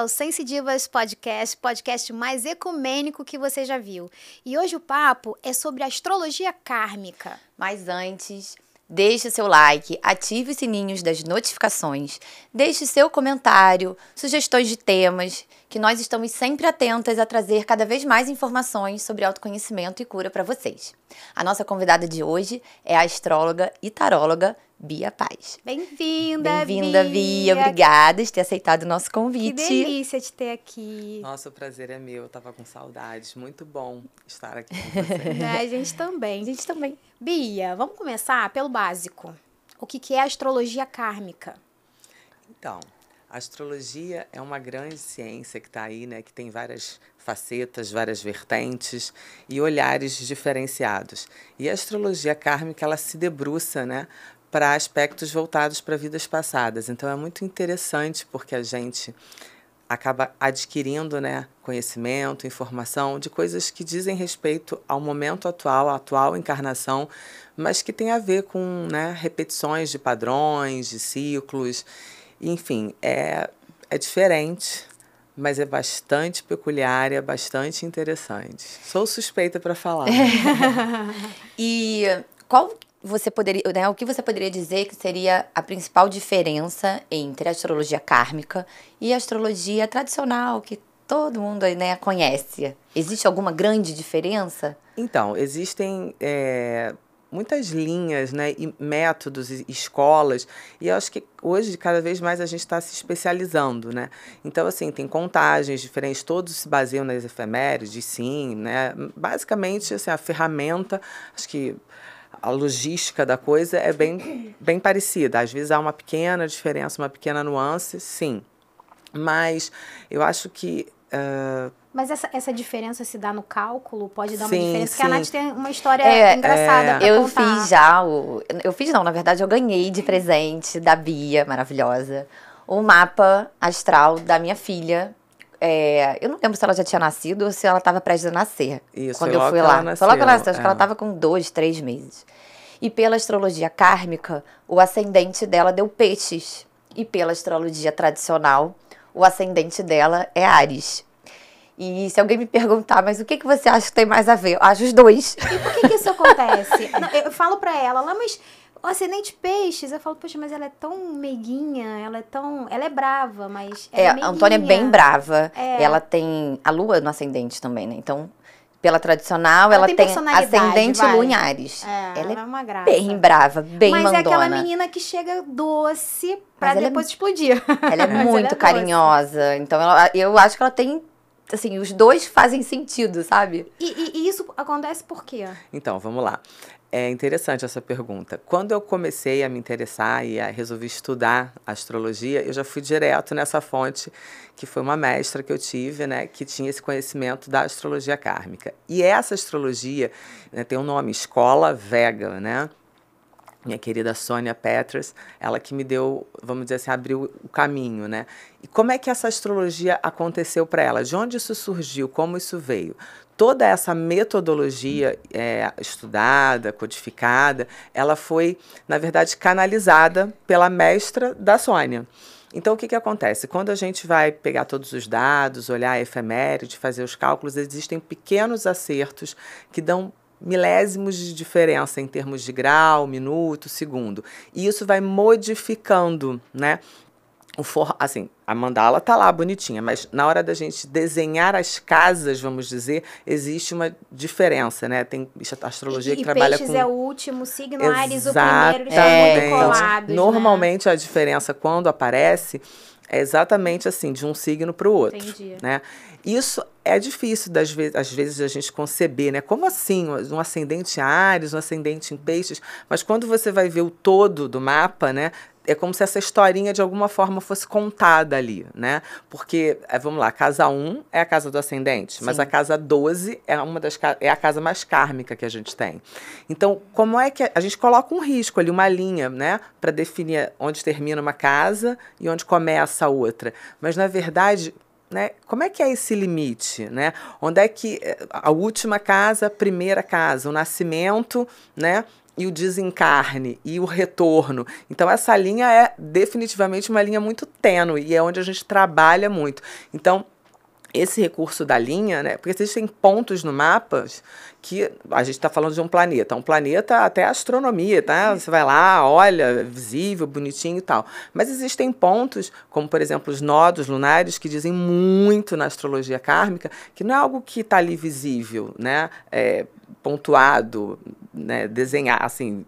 ao Sense Divas Podcast, podcast mais ecumênico que você já viu. E hoje o papo é sobre astrologia kármica. Mas antes, deixe seu like, ative os sininhos das notificações, deixe seu comentário, sugestões de temas, que nós estamos sempre atentas a trazer cada vez mais informações sobre autoconhecimento e cura para vocês. A nossa convidada de hoje é a astróloga e taróloga Bia Paz. Bem-vinda, Bem-vinda, Bia. Obrigada por ter aceitado o nosso convite. Que delícia te ter aqui. Nossa, o prazer é meu. Eu tava com saudades. Muito bom estar aqui com você. É, a gente também. A gente também. Bia, vamos começar pelo básico. O que, que é astrologia kármica? Então, a astrologia é uma grande ciência que está aí, né? Que tem várias facetas, várias vertentes e olhares diferenciados. E a astrologia kármica, ela se debruça, né? Para aspectos voltados para vidas passadas. Então é muito interessante porque a gente acaba adquirindo né, conhecimento, informação de coisas que dizem respeito ao momento atual, à atual encarnação, mas que tem a ver com né, repetições de padrões, de ciclos. Enfim, é, é diferente, mas é bastante peculiar e é bastante interessante. Sou suspeita para falar. e qual você poderia, né, o que você poderia dizer que seria a principal diferença entre a astrologia kármica e a astrologia tradicional que todo mundo né, conhece? Existe alguma grande diferença? Então, existem é, muitas linhas, né, e métodos, e escolas, e eu acho que hoje cada vez mais a gente está se especializando, né? Então, assim, tem contagens diferentes, todos se baseiam nas efemérides, sim, né? Basicamente, assim, a ferramenta, acho que a logística da coisa é bem, bem parecida. Às vezes há uma pequena diferença, uma pequena nuance, sim. Mas eu acho que. Uh... Mas essa, essa diferença se dá no cálculo? Pode dar sim, uma diferença? Sim. Porque a Nath tem uma história é, engraçada. É... eu contar. fiz já o. Eu fiz não, na verdade, eu ganhei de presente da Bia, maravilhosa, o mapa astral da minha filha é, eu não lembro se ela já tinha nascido ou se ela estava prestes a nascer. Isso, quando eu fui lá. Foi logo que ela nasceu, acho que ela estava com dois, três meses. E pela astrologia kármica, o ascendente dela deu peixes. E pela astrologia tradicional, o ascendente dela é Ares. E se alguém me perguntar, mas o que, que você acha que tem mais a ver? Eu acho os dois. E por que, que isso acontece? eu falo para ela, lá, mas o ascendente peixes, eu falo, poxa, mas ela é tão meiguinha, ela é tão. Ela é brava, mas. é, é a Antônia é bem brava. É. Ela tem a lua no ascendente também, né? Então, pela tradicional, Ela ela, tem tem, ascendente vai. lua em Ares. É, ela ela é é uma graça. bem brava, bem mas mandona. é aquela menina que chega doce pra Mas ela é depois explodir. Ela é muito ela é carinhosa. Então, ela- eu acho que ela tem. Assim, os dois fazem sentido, sabe? E, e- e isso acontece por quê? Então, vamos lá. É interessante essa pergunta. Quando eu comecei a me interessar e a resolvi estudar astrologia, eu já fui direto nessa fonte, que foi uma mestra que eu tive, né, que tinha esse conhecimento da astrologia kármica. E essa astrologia né, tem um nome, Escola Vega, né? minha querida Sônia Petras, ela que me deu, vamos dizer assim, abriu o caminho, né? E como é que essa astrologia aconteceu para ela? De onde isso surgiu? Como isso veio? Toda essa metodologia é, estudada, codificada, ela foi, na verdade, canalizada pela mestra da Sônia. Então, o que, que acontece? Quando a gente vai pegar todos os dados, olhar a efeméride, fazer os cálculos, existem pequenos acertos que dão milésimos de diferença em termos de grau, minuto, segundo. E isso vai modificando, né? O for, assim, a mandala tá lá bonitinha, mas na hora da gente desenhar as casas, vamos dizer, existe uma diferença, né? Tem a astrologia e, que e trabalha peixes com é o último signo, Ares o primeiro, eles estão muito colados. né? Normalmente a diferença quando aparece é exatamente assim, de um signo para o outro. Entendi. Né? Isso é difícil, das vezes, às vezes, a gente conceber, né? Como assim? Um ascendente em Ares, um ascendente em Peixes, mas quando você vai ver o todo do mapa, né? É como se essa historinha de alguma forma fosse contada ali, né? Porque, é, vamos lá, a casa 1 é a casa do ascendente, mas Sim. a casa 12 é uma das é a casa mais kármica que a gente tem. Então, como é que a, a gente coloca um risco ali, uma linha, né, para definir onde termina uma casa e onde começa a outra. Mas na verdade, né, como é que é esse limite, né? Onde é que eh, a última casa, a primeira casa, o nascimento, né? e o desencarne e o retorno. Então, essa linha é definitivamente uma linha muito tênue e é onde a gente trabalha muito. Então, esse recurso da linha, né? Porque existem pontos no mapa que a gente está falando de um planeta. Um planeta até astronomia, tá? Você vai lá, olha, visível, bonitinho e tal. Mas existem pontos, como por exemplo os nodos lunares, que dizem muito na astrologia kármica, que não é algo que está ali visível, né? É, pontuado, né, desenhar, assim,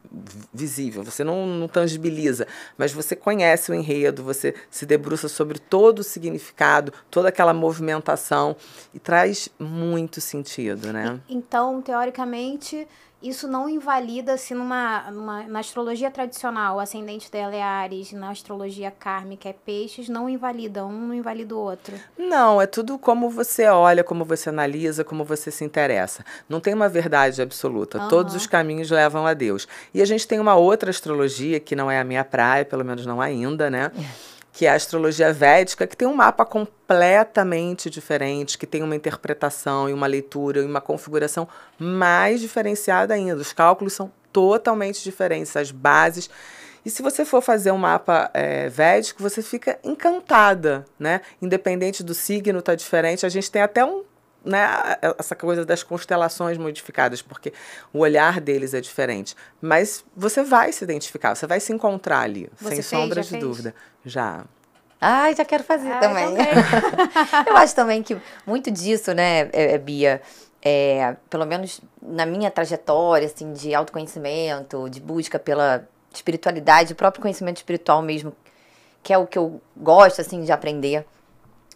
visível. Você não, não tangibiliza, mas você conhece o enredo, você se debruça sobre todo o significado, toda aquela movimentação e traz muito sentido, né? Então, teoricamente, isso não invalida se numa, numa, na astrologia tradicional, o ascendente dela é Ares, na astrologia kármica é Peixes, não invalida um, não invalida o outro. Não, é tudo como você olha, como você analisa, como você se interessa. Não tem uma verdade absoluta. Uhum. Todos os caminhos levam a Deus. E a gente tem uma outra astrologia que não é a minha praia, pelo menos não ainda, né? Que é a astrologia védica, que tem um mapa completamente diferente, que tem uma interpretação e uma leitura e uma configuração mais diferenciada ainda. Os cálculos são totalmente diferentes, as bases. E se você for fazer um mapa é, védico, você fica encantada, né? Independente do signo, tá diferente. A gente tem até um né, essa coisa das constelações modificadas, porque o olhar deles é diferente. Mas você vai se identificar, você vai se encontrar ali, você sem fez, sombra de fez? dúvida. Já. Ai, já quero fazer também. também. eu acho também que muito disso, né, é, é, Bia, é, pelo menos na minha trajetória, assim, de autoconhecimento, de busca pela espiritualidade, o próprio conhecimento espiritual mesmo, que é o que eu gosto, assim, de aprender.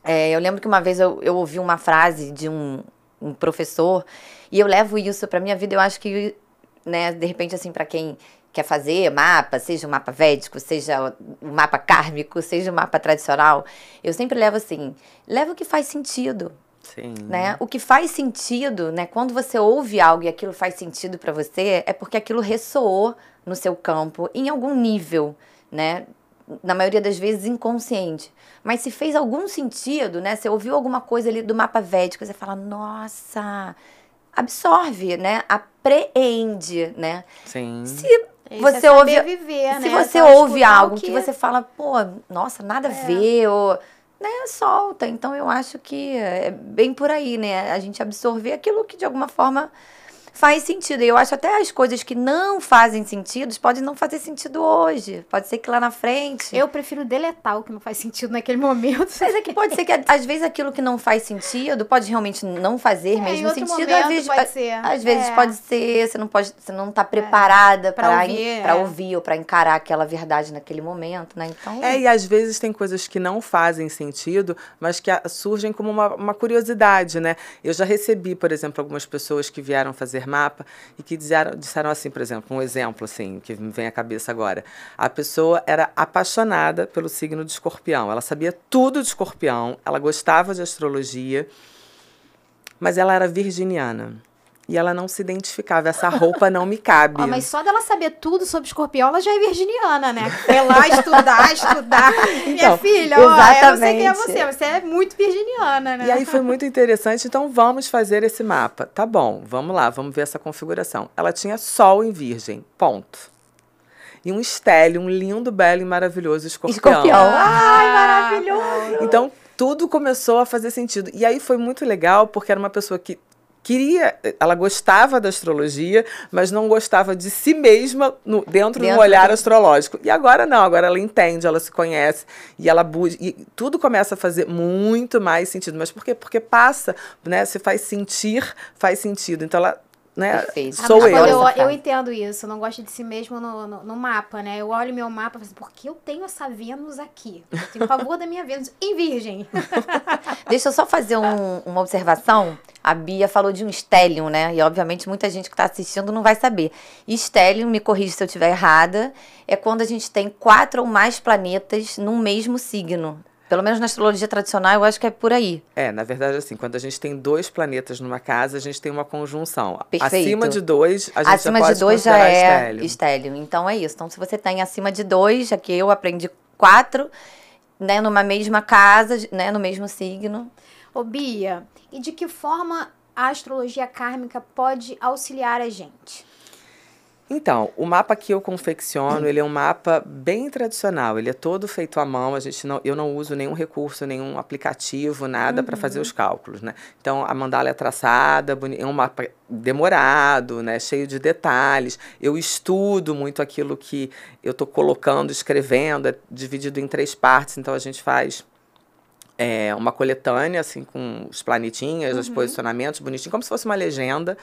É, eu lembro que uma vez eu, eu ouvi uma frase de um, um professor e eu levo isso para minha vida. Eu acho que, né, de repente, assim, para quem quer fazer mapa, seja um mapa védico, seja um mapa kármico, seja um mapa tradicional, eu sempre levo assim, leva o que faz sentido. Sim. Né? O que faz sentido, né? Quando você ouve algo e aquilo faz sentido para você, é porque aquilo ressoou no seu campo em algum nível, né? Na maioria das vezes inconsciente. Mas se fez algum sentido, né? Você ouviu alguma coisa ali do mapa védico, você fala, nossa, absorve, né? Apreende, né? Sim. Se Isso você é ouve, viver, se né? você ouve algo que... que... você fala, pô, nossa, nada é. a ver, ou né, solta. Então eu acho que é bem por aí, né? A gente absorver aquilo que de alguma forma faz sentido. E eu acho até as coisas que não fazem sentido podem não fazer sentido hoje. Pode ser que lá na frente. Eu prefiro deletar o que não faz sentido naquele momento. Mas é que pode ser que às vezes aquilo que não faz sentido pode realmente não fazer é, mesmo sentido. às vezes pode ser. Às vezes é. pode ser, você não pode, você não está preparada é. para ouvir, é. ouvir ou para encarar aquela verdade naquele momento, né? Então. É, e às vezes tem coisas que não fazem sentido, mas que surgem como uma, uma curiosidade, né? Eu já recebi, por exemplo, algumas pessoas que vieram fazer mapa e que disseram, disseram assim, por exemplo, um exemplo assim que me vem à cabeça agora. A pessoa era apaixonada pelo signo de escorpião. Ela sabia tudo de escorpião, ela gostava de astrologia, mas ela era virginiana. E ela não se identificava, essa roupa não me cabe. Oh, mas só dela saber tudo sobre escorpião, ela já é virginiana, né? Foi lá estudar, estudar. Então, Minha filha, ó, exatamente. eu não sei quem é você, você é muito virginiana, né? E aí foi muito interessante, então vamos fazer esse mapa. Tá bom, vamos lá, vamos ver essa configuração. Ela tinha sol em virgem, ponto. E um estélio, um lindo, belo e maravilhoso escorpião. Escorpião. Ai, maravilhoso! Então, tudo começou a fazer sentido. E aí foi muito legal, porque era uma pessoa que queria, ela gostava da astrologia, mas não gostava de si mesma no, dentro, dentro do olhar do... astrológico. E agora não, agora ela entende, ela se conhece e ela busca. E tudo começa a fazer muito mais sentido. Mas por quê? Porque passa, né? Se faz sentir, faz sentido. Então ela né? Perfeito. Sou eu. eu. Eu entendo isso, eu não gosto de si mesmo no, no, no mapa, né? Eu olho meu mapa e falo assim, por que eu tenho essa Vênus aqui? Eu tenho favor da minha Vênus em Virgem. Deixa eu só fazer um, uma observação. A Bia falou de um stellium, né? E obviamente muita gente que está assistindo não vai saber. Stellium, me corrija se eu estiver errada, é quando a gente tem quatro ou mais planetas num mesmo signo. Pelo menos na astrologia tradicional, eu acho que é por aí. É, na verdade, assim, quando a gente tem dois planetas numa casa, a gente tem uma conjunção. Perfeito. Acima de dois, a gente acima já pode de dois já é estélio. Então é isso. Então, se você tem acima de dois, já que eu aprendi quatro, né, numa mesma casa, né, no mesmo signo. Ô, Bia, e de que forma a astrologia kármica pode auxiliar a gente? Então, o mapa que eu confecciono, ele é um mapa bem tradicional. Ele é todo feito à mão. A gente não, eu não uso nenhum recurso, nenhum aplicativo, nada uhum. para fazer os cálculos, né? Então, a mandala é traçada, é um mapa demorado, né? Cheio de detalhes. Eu estudo muito aquilo que eu estou colocando, escrevendo. É dividido em três partes. Então, a gente faz é, uma coletânea, assim, com os planetinhas, uhum. os posicionamentos bonitinho, como se fosse uma legenda.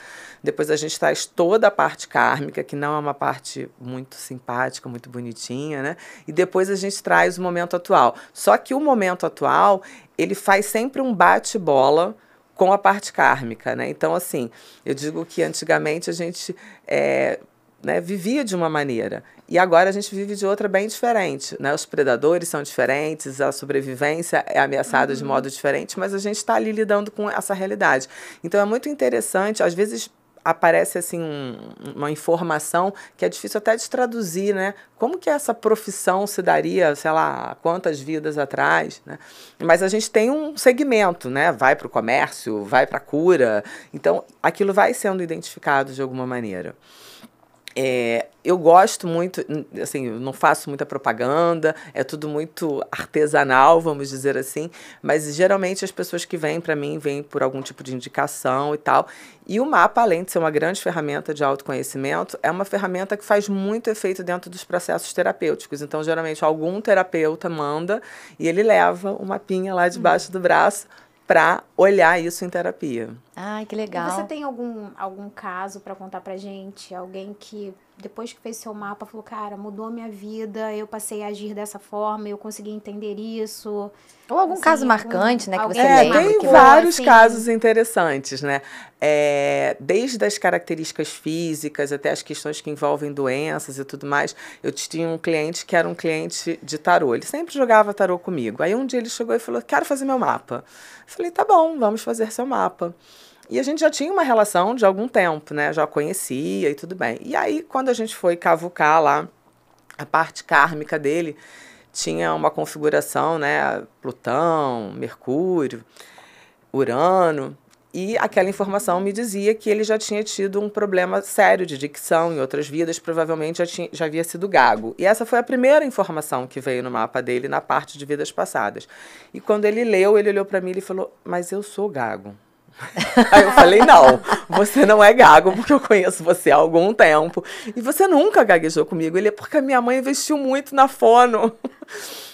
Depois a gente traz toda a parte kármica, que não é uma parte muito simpática, muito bonitinha, né? E depois a gente traz o momento atual. Só que o momento atual, ele faz sempre um bate-bola com a parte kármica, né? Então, assim, eu digo que antigamente a gente é, né, vivia de uma maneira. E agora a gente vive de outra bem diferente. Né? Os predadores são diferentes, a sobrevivência é ameaçada uhum. de modo diferente, mas a gente está ali lidando com essa realidade. Então é muito interessante, às vezes aparece assim um, uma informação que é difícil até de traduzir, né? Como que essa profissão se daria, sei lá, quantas vidas atrás, né? Mas a gente tem um segmento, né? Vai para o comércio, vai para a cura, então aquilo vai sendo identificado de alguma maneira. É, eu gosto muito, assim, não faço muita propaganda, é tudo muito artesanal, vamos dizer assim, mas geralmente as pessoas que vêm para mim vêm por algum tipo de indicação e tal. E o mapa, além de ser uma grande ferramenta de autoconhecimento, é uma ferramenta que faz muito efeito dentro dos processos terapêuticos. Então, geralmente, algum terapeuta manda e ele leva o mapinha lá debaixo do braço para olhar isso em terapia. Ai, que legal. E você tem algum, algum caso para contar pra gente? Alguém que depois que fez seu mapa falou, cara, mudou minha vida, eu passei a agir dessa forma, eu consegui entender isso. Ou algum assim, caso marcante, né, que você é, lembra. Tem vários assim... casos interessantes, né? É, desde as características físicas até as questões que envolvem doenças e tudo mais. Eu tinha um cliente que era um cliente de tarô. Ele sempre jogava tarô comigo. Aí um dia ele chegou e falou, quero fazer meu mapa. Eu falei, tá bom, vamos fazer seu mapa. E a gente já tinha uma relação de algum tempo, né? Já conhecia e tudo bem. E aí, quando a gente foi cavucar lá a parte kármica dele, tinha uma configuração, né? Plutão, Mercúrio, Urano. E aquela informação me dizia que ele já tinha tido um problema sério de dicção em outras vidas, provavelmente já, tinha, já havia sido gago. E essa foi a primeira informação que veio no mapa dele na parte de vidas passadas. E quando ele leu, ele olhou para mim e falou: Mas eu sou gago. Aí eu falei, não, você não é gago, porque eu conheço você há algum tempo. E você nunca gaguejou comigo. Ele é porque a minha mãe investiu muito na fono.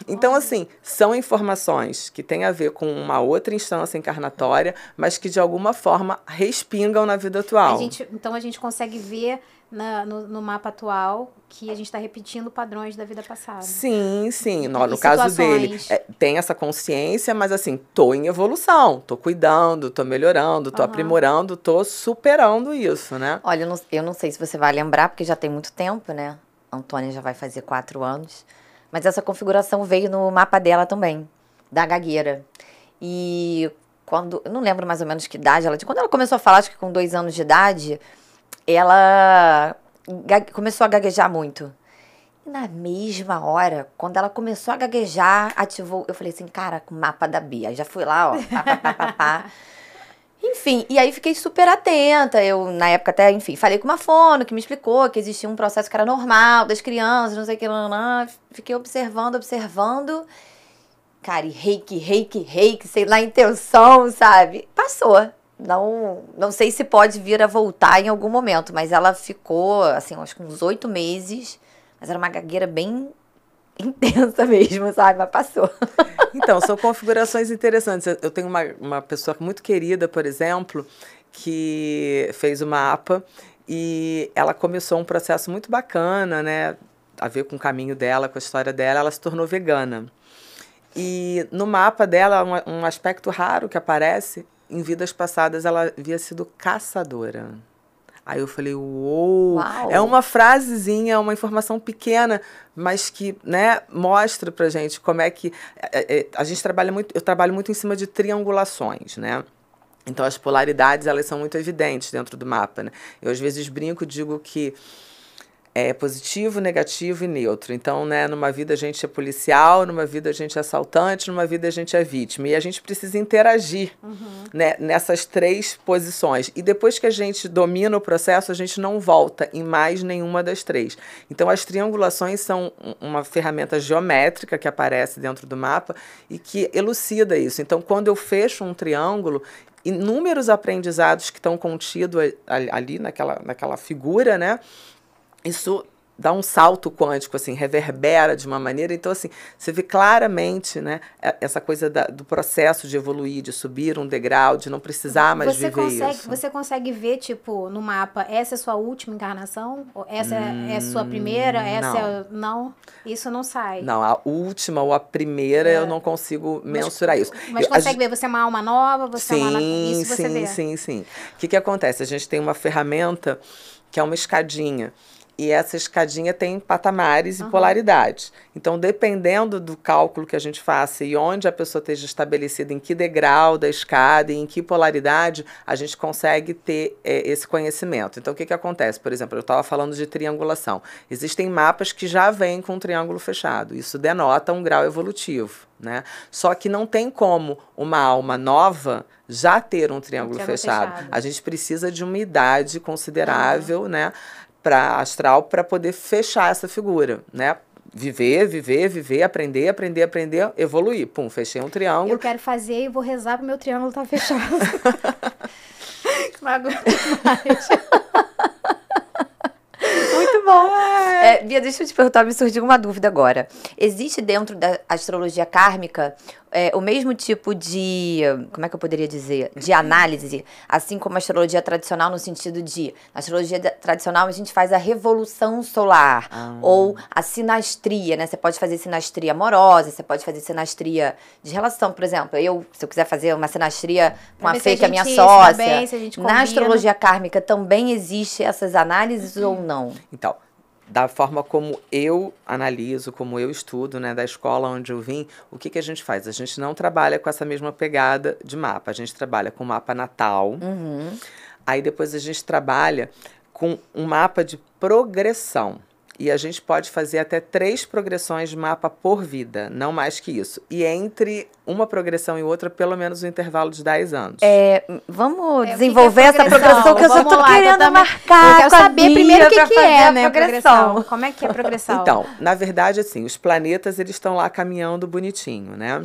Então, assim, são informações que têm a ver com uma outra instância encarnatória, mas que de alguma forma respingam na vida atual. A gente, então a gente consegue ver na, no, no, mapa atual que a gente está repetindo padrões da vida passada. Sim, sim. No, no caso dele, é, tem essa consciência, mas assim, tô em evolução, tô cuidando, tô melhorando, tô uhum. aprimorando, tô superando isso, né? Olha, eu não, eu não sei se você vai lembrar, porque já tem muito tempo, né? A Antônia já vai fazer quatro anos. Mas essa configuração veio no mapa dela também, da gagueira. E quando. Eu não lembro mais ou menos que idade ela tinha. Quando ela começou a falar, acho que com dois anos de idade ela começou a gaguejar muito. E na mesma hora, quando ela começou a gaguejar, ativou. Eu falei assim, cara, com o mapa da Bia. Já fui lá, ó. Pá, pá, pá, pá. Enfim, e aí fiquei super atenta. Eu, na época, até, enfim, falei com uma fono que me explicou que existia um processo que era normal das crianças, não sei o que, lá, lá. Fiquei observando, observando. Cara, e reiki, reiki, reiki, sei lá, intenção, sabe? Passou não, não sei se pode vir a voltar em algum momento, mas ela ficou, assim, acho que uns oito meses, mas era uma gagueira bem intensa mesmo, sabe? Mas passou. Então, são configurações interessantes. Eu tenho uma, uma pessoa muito querida, por exemplo, que fez o mapa e ela começou um processo muito bacana, né? A ver com o caminho dela, com a história dela, ela se tornou vegana. E no mapa dela, um, um aspecto raro que aparece em vidas passadas ela havia sido caçadora. Aí eu falei, uou! Uau. É uma frasezinha, uma informação pequena, mas que né, mostra pra gente como é que. É, é, a gente trabalha muito, eu trabalho muito em cima de triangulações, né? Então as polaridades elas são muito evidentes dentro do mapa, né? Eu às vezes brinco, digo que é positivo, negativo e neutro. Então, né, numa vida a gente é policial, numa vida a gente é assaltante, numa vida a gente é vítima. E a gente precisa interagir Uhum. né, nessas três posições. E depois que a gente domina o processo, a gente não volta em mais nenhuma das três. Então, as triangulações são um- uma ferramenta geométrica que aparece dentro do mapa e que elucida isso. Então, quando eu fecho um triângulo, inúmeros aprendizados que estão contidos ali naquela, naquela figura, né? Isso dá um salto quântico, assim, reverbera de uma maneira. Então, assim, você vê claramente, né, e- essa coisa da- do processo de evoluir, de subir um degrau, de não precisar mais você viver consegue, isso. Você consegue ver, tipo, no mapa, essa é sua última encarnação? Essa é, é sua primeira? Essa é. Não. Isso não sai. Não, a última ou a primeira eu não consigo mensurar isso. É. Mas Eu- a consegue ver, você é uma alma nova, você é uma alma. Sim, Isso você sim, vê. sim, sim. O que, que acontece? A gente tem uma ferramenta que é uma escadinha. E essa escadinha tem patamares e polaridades. Então, dependendo do cálculo que a gente faça e onde a pessoa esteja estabelecida, em que degrau da escada e em que polaridade, a gente consegue ter eh, esse conhecimento. Então, o que, que acontece? Por exemplo, eu estava falando de triangulação. Existem mapas que já vêm com um triângulo fechado. Isso denota um grau evolutivo. Né? Só que não tem como uma alma nova já ter um triângulo, triângulo fechado. fechado. A gente precisa de uma idade considerável, né, para astral para poder fechar essa figura, né? Viver, viver, viver, aprender, aprender, aprender, evoluir. Pum, fechei um triângulo. Eu quero fazer e vou rezar pro meu triângulo tá fechado. não aguento mais. Bom. É, Bia, deixa eu te perguntar, me surgiu uma dúvida agora. Existe dentro da astrologia kármica é, o mesmo tipo de, como é que eu poderia dizer, de análise, assim como a astrologia tradicional no sentido de, na astrologia tradicional a gente faz a revolução solar Ah. ou a sinastria, né? Você pode fazer sinastria amorosa, você pode fazer sinastria de relação, por exemplo. Eu, se eu quiser fazer uma sinastria com a Fê, a que é minha sócia, a gente na astrologia kármica também existe essas análises ou não? Então, da forma como eu analiso, como eu estudo, né, da escola onde eu vim, o que, que a gente faz? A gente não trabalha com essa mesma pegada de mapa. A gente trabalha com mapa natal. Uhum. Aí depois a gente trabalha com um mapa de progressão. E a gente pode fazer até três progressões de mapa por vida, não mais que isso. E entre uma progressão e outra, pelo menos um intervalo de 10 anos. É, vamos É, que desenvolver que é essa progressão? progressão que eu já que eu querendo também- marcar. Eu quero com a saber primeiro o que, que é, a né, a progressão. Como é que é a progressão? Então, na verdade, assim, os planetas eles estão lá caminhando bonitinho, né?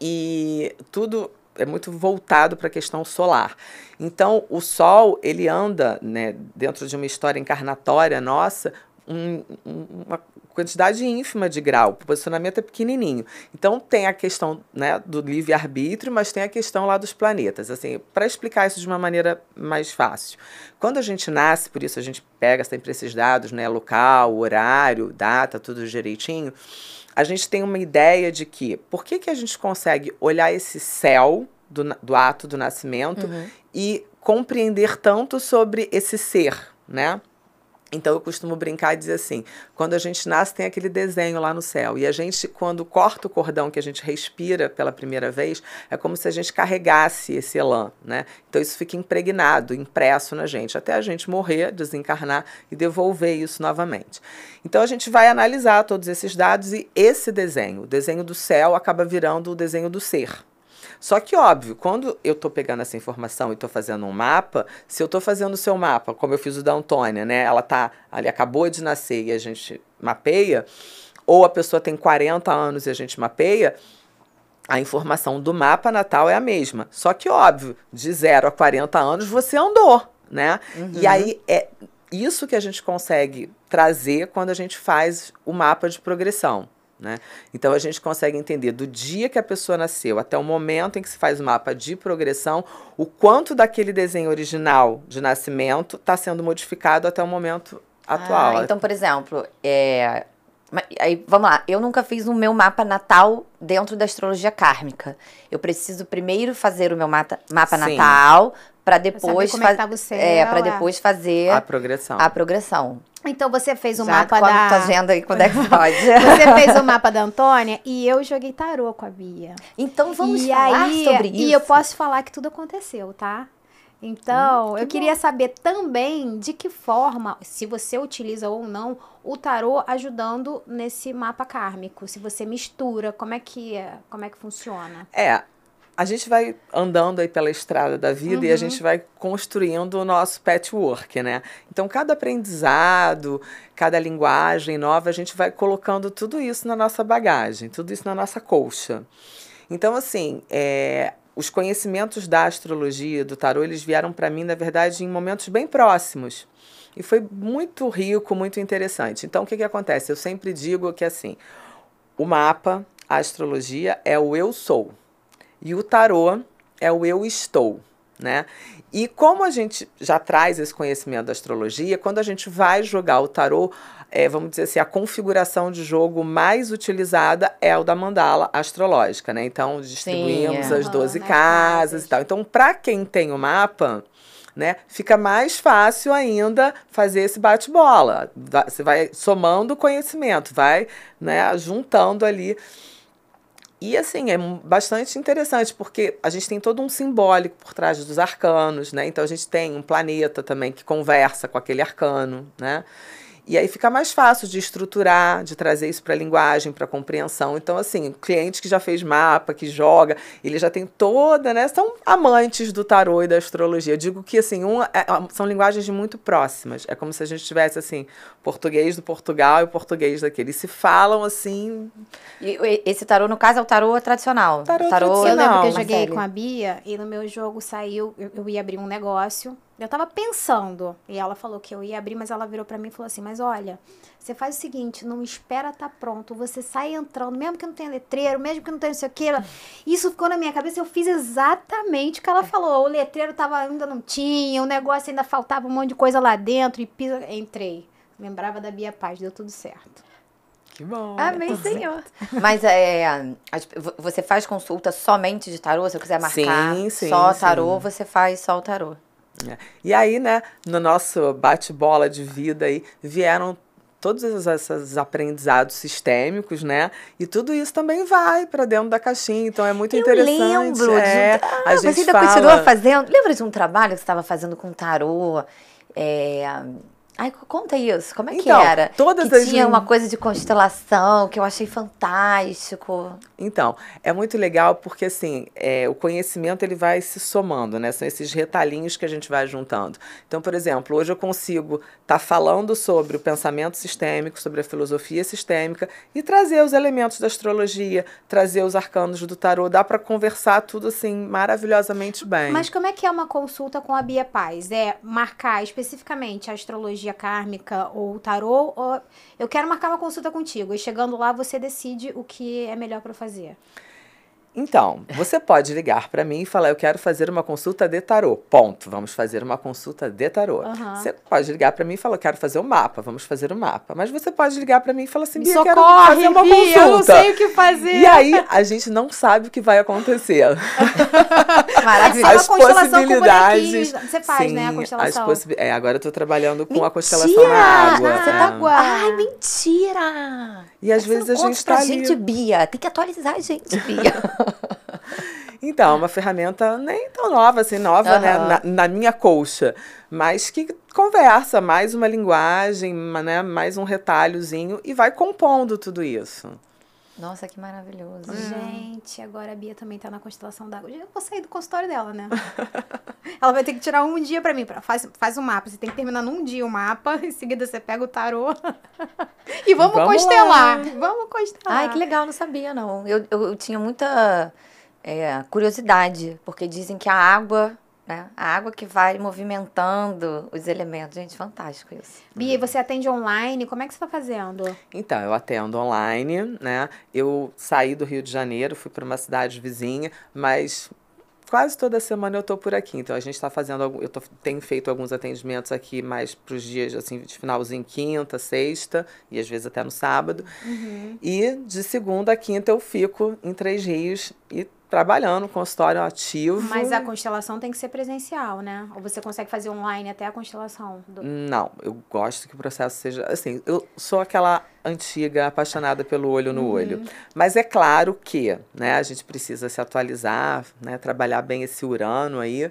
E tudo é muito voltado para a questão solar. Então, o Sol ele anda, né, dentro de uma história encarnatória nossa, um- um- uma quantidade ínfima de grau, o posicionamento é pequenininho. Então, tem a questão né, do livre-arbítrio, mas tem a questão lá dos planetas. Assim, para explicar isso de uma maneira mais fácil. Quando a gente nasce, por isso a gente pega sempre esses dados, né, local, horário, data, tudo direitinho, a gente tem uma ideia de que por que, que a gente consegue olhar esse céu do, do ato do nascimento e compreender tanto sobre esse ser, né? Então eu costumo brincar e dizer assim: quando a gente nasce, tem aquele desenho lá no céu. E a gente, quando corta o cordão que a gente respira pela primeira vez, é como se a gente carregasse esse elan, né? Então isso fica impregnado, impresso na gente, até a gente morrer, desencarnar e devolver isso novamente. Então a gente vai analisar todos esses dados e esse desenho, o desenho do céu, acaba virando o desenho do ser. Só que, óbvio, quando eu estou pegando essa informação e estou fazendo um mapa, se eu estou fazendo o seu mapa, como eu fiz o da Antônia, né? Ela tá ali, acabou de nascer e a gente mapeia, ou a pessoa tem 40 anos e a gente mapeia, a informação do mapa natal é a mesma. Só que, óbvio, de 0 a 40 anos você andou, né? E aí é isso que a gente consegue trazer quando a gente faz o mapa de progressão. Né? Então a gente consegue entender do dia que a pessoa nasceu até o momento em que se faz o mapa de progressão, o quanto daquele desenho original de nascimento está sendo modificado até o momento atual. Ah, então, por exemplo, é, aí, vamos lá, eu nunca fiz o meu mapa natal dentro da astrologia kármica. Eu preciso primeiro fazer o meu mata- mapa Sim. natal para depois como é que fa- tava o céu, é, para é. depois fazer a a, progressão. progressão. Então você fez o Já mapa quando da. tá vendo aí quando é que pode. Você fez o mapa da Antônia e eu joguei tarô com a Bia. então vamos e falar aí, sobre isso. E eu posso falar que tudo aconteceu, tá? Então, hum, que eu queria saber também de que forma, se você utiliza ou não, o tarô ajudando nesse mapa kármico. Se você mistura, como é que, é, como é que funciona? É, a gente vai andando aí pela estrada da vida uhum. e a uhum. gente vai construindo o nosso patchwork, né? Então, cada aprendizado, cada linguagem nova, a gente vai colocando tudo isso na nossa bagagem, tudo isso na nossa colcha. Então, assim, é, os conhecimentos da astrologia, do tarô, eles vieram para mim, na verdade, em momentos bem próximos. E foi muito rico, muito interessante. Então, o que, que acontece? Eu sempre digo que, assim, o mapa, a astrologia, é o eu sou. E o tarô é o eu estou, né? E como a gente já traz esse conhecimento da astrologia, quando a gente vai jogar o tarô, é, vamos dizer assim, a configuração de jogo mais utilizada é o da mandala astrológica, né? Então, distribuímos Sim, é. as 12 uhum, casas e tal. Então, para quem tem o mapa, né, fica mais fácil ainda fazer esse bate-bola. Você vai somando conhecimento, vai né, juntando ali e assim, é bastante interessante, porque a gente tem todo um simbólico por trás dos arcanos, né? Então a gente tem um planeta também que conversa com aquele arcano, né? E aí fica mais fácil de estruturar, de trazer isso para a linguagem, para a compreensão. Então, assim, cliente que já fez mapa, que joga, ele já tem toda, né? São amantes do tarô e da astrologia. Eu digo que, assim, um, é, é são linguagens muito próximas. É como se a gente tivesse, assim, português do Portugal e português daquele. Eles se falam, assim... E esse tarô, no caso, é o tarô tradicional. Tarô, tarô tradicional. Eu lembro que eu joguei com a Bia e no meu jogo saiu... eu, eu ia abrir um negócio eu tava pensando, e ela falou que eu ia abrir, mas ela virou para mim e falou assim: Mas olha, você faz o seguinte, não espera tá pronto, você sai entrando, mesmo que não tenha letreiro, mesmo que não tenha não sei o que. Isso ficou na minha cabeça, eu fiz exatamente o que ela falou. O letreiro tava, ainda não tinha, o negócio ainda faltava um monte de coisa lá dentro, e entrei. Lembrava da Bia Paz, deu tudo certo. Que bom. Amém, Senhor. Mas é, você faz consulta somente de tarô? Se eu quiser marcar sim, sim, só tarô, sim. você faz só o tarô. É. E aí, né, no nosso bate-bola de vida aí, vieram todos esses aprendizados sistêmicos, né? E tudo isso também vai para dentro da caixinha, então é muito eu interessante. Lembro é, de um... ah, a gente você ainda fala... continua fazendo? Lembra de um trabalho que você estava fazendo com tarô? É, Ai, conta isso. Como é então, que era? Todas que as tinha uma coisa de constelação que eu achei fantástico. Então, é muito legal porque assim, é, o conhecimento ele vai se somando, né? São esses retalhinhos que a gente vai juntando. Então, por exemplo, hoje eu consigo estar tá falando sobre o pensamento sistêmico, sobre a filosofia sistêmica e trazer os elementos da astrologia, trazer os arcanos do tarô, dá para conversar tudo assim maravilhosamente bem. Mas como é que é uma consulta com a Bia Paz? É marcar especificamente a astrologia astrologia kármica ou tarô, ou eu quero marcar uma consulta contigo. E chegando lá, você decide o que é melhor para fazer. Então, você pode ligar para mim e falar: Eu quero fazer uma consulta de tarô. Ponto. Vamos fazer uma consulta de tarô. Uhum. Você pode ligar para mim e falar: Eu quero fazer o um mapa. Vamos fazer o um mapa. Mas você pode ligar para mim e falar assim: Bia, quero fazer uma Bia, consulta. Eu não sei o que fazer. E aí, a gente não sabe o que vai acontecer. Maravilhoso. As possibilidades. Você faz, sim, né? A constelação. As é, agora eu tô trabalhando com mentira! a constelação na água. Ah, você tá é. Ai, mentira! E às vezes a gente tá pra ali... gente, Bia. Tem que atualizar a gente, Bia. então, é uma ferramenta nem tão nova, assim, nova, uhum. né? Na, na, minha colcha. Mas que conversa, mais uma linguagem, né? mais um retalhozinho e vai compondo tudo isso. Nossa, que maravilhoso. Gente, agora a Bia também tá na constelação d'água. Eu vou sair do consultório dela, né? Ela vai ter que tirar um dia pra mim. Pra, faz, faz um mapa. Você tem que terminar num dia o mapa. Em seguida você pega o tarô. e vamos, vamos constelar. Lá. Vamos constelar. Ai, que legal. Não sabia, não. Eu, eu, eu tinha muita é, curiosidade. Porque dizem que a água né? A água que vai movimentando os elementos. Gente, fantástico isso. Bia, você atende online? Como é que você está fazendo? Então, eu atendo online, né? Eu saí do Rio de Janeiro, fui para uma cidade vizinha, mas quase toda semana eu estou por aqui. Então a gente está fazendo, eu tô, tenho feito alguns atendimentos aqui mais para os dias assim de finalzinho quinta, sexta e às vezes até no sábado. Uhum. E de segunda a quinta eu fico em Três Rios e trabalhando, consultório ativo. Mas a constelação tem que ser presencial, né? Ou você consegue fazer online até a constelação? Do... Não, eu gosto que o processo seja. Assim, eu sou aquela antiga apaixonada pelo olho no uhum. olho. Mas é claro que né, a gente precisa se atualizar, né, trabalhar bem esse Urano aí.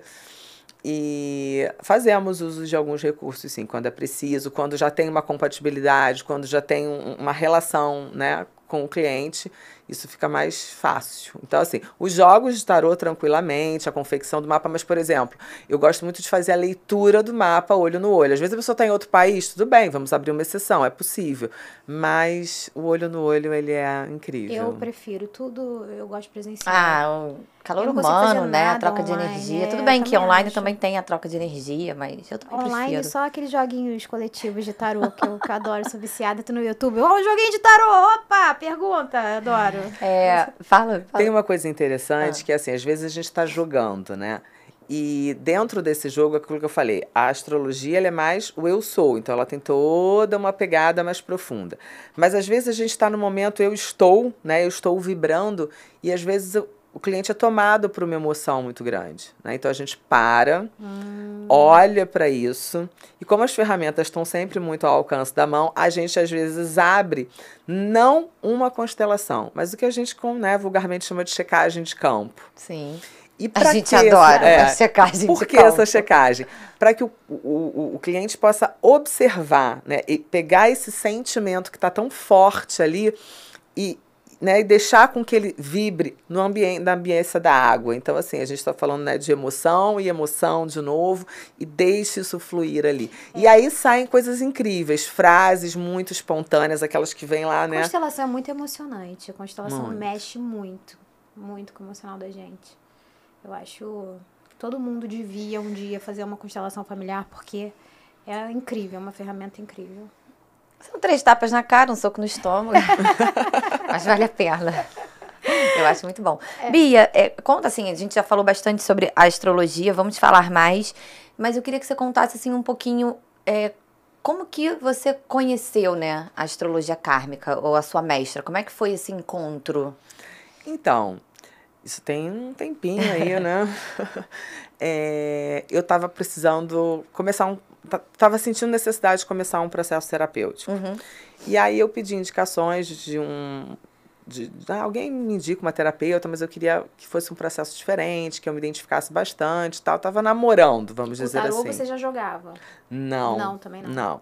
E fazemos uso de alguns recursos, sim, quando é preciso, quando já tem uma compatibilidade, quando já tem um, uma relação né, com o cliente isso fica mais fácil. Então, assim, os jogos de tarô tranquilamente, a confecção do mapa, mas, por exemplo, eu gosto muito de fazer a leitura do mapa olho no olho. Às vezes a pessoa está em outro país, tudo bem, vamos abrir uma exceção, é possível. Mas o olho no olho, ele é incrível. Eu prefiro tudo, eu gosto de presencial. Ah, o calor humano, né? A troca online, de energia. É, Tudo bem que online acho. também tem a troca de energia, mas eu também online, prefiro. só aqueles joguinhos coletivos de tarô que eu que adoro, sou viciada. Tu no YouTube, ó, oh, um joguinho de tarô, opa, pergunta, adoro. É, fala, fala. Tem uma coisa interessante ah. que, assim, às vezes a gente está jogando, né? E dentro desse jogo, aquilo que eu falei, a astrologia ela é mais o eu sou, então ela tem toda uma pegada mais profunda. Mas às vezes a gente está no momento eu estou, né? Eu estou vibrando e às vezes o cliente é tomado por uma emoção muito grande. Né? Então a gente para, hum. olha para isso, e como as ferramentas estão sempre muito ao alcance da mão, a gente às vezes abre não uma constelação, mas o que a gente né, vulgarmente chama de checagem de campo. Sim. E a gente adora é, a checagem Por que essa checagem? Para que o, o, o cliente possa observar né, e pegar esse sentimento que está tão forte ali e né, e deixar com que ele vibre no ambiente, na ambiência da água. Então, assim, a gente está falando né, de emoção e emoção de novo, e deixe isso fluir ali. É. E aí saem coisas incríveis, frases muito espontâneas, aquelas que vêm lá, né? A constelação é muito emocionante, a constelação muito. mexe muito, muito com o emocional da gente. Eu acho que todo mundo devia um dia fazer uma constelação familiar, porque é incrível, é uma ferramenta incrível. São três tapas na cara, um soco no estômago. Mas vale a pena. Eu acho muito bom. É. Bia, é, conta assim, a gente já falou bastante sobre a astrologia, vamos falar mais, mas eu queria que você contasse assim um pouquinho é, como que você conheceu, né, a astrologia kármica ou a sua mestra? Como é que foi esse encontro? Então, isso tem um tempinho aí, né? é, eu estava precisando começar um estava sentindo necessidade de começar um processo terapêutico. Uhum. E aí eu pedi indicações de um. De, de, alguém me indica uma terapeuta, mas eu queria que fosse um processo diferente, que eu me identificasse bastante tal. Tava namorando, vamos o dizer tarô assim. você já jogava? Não. Não, também não. Não.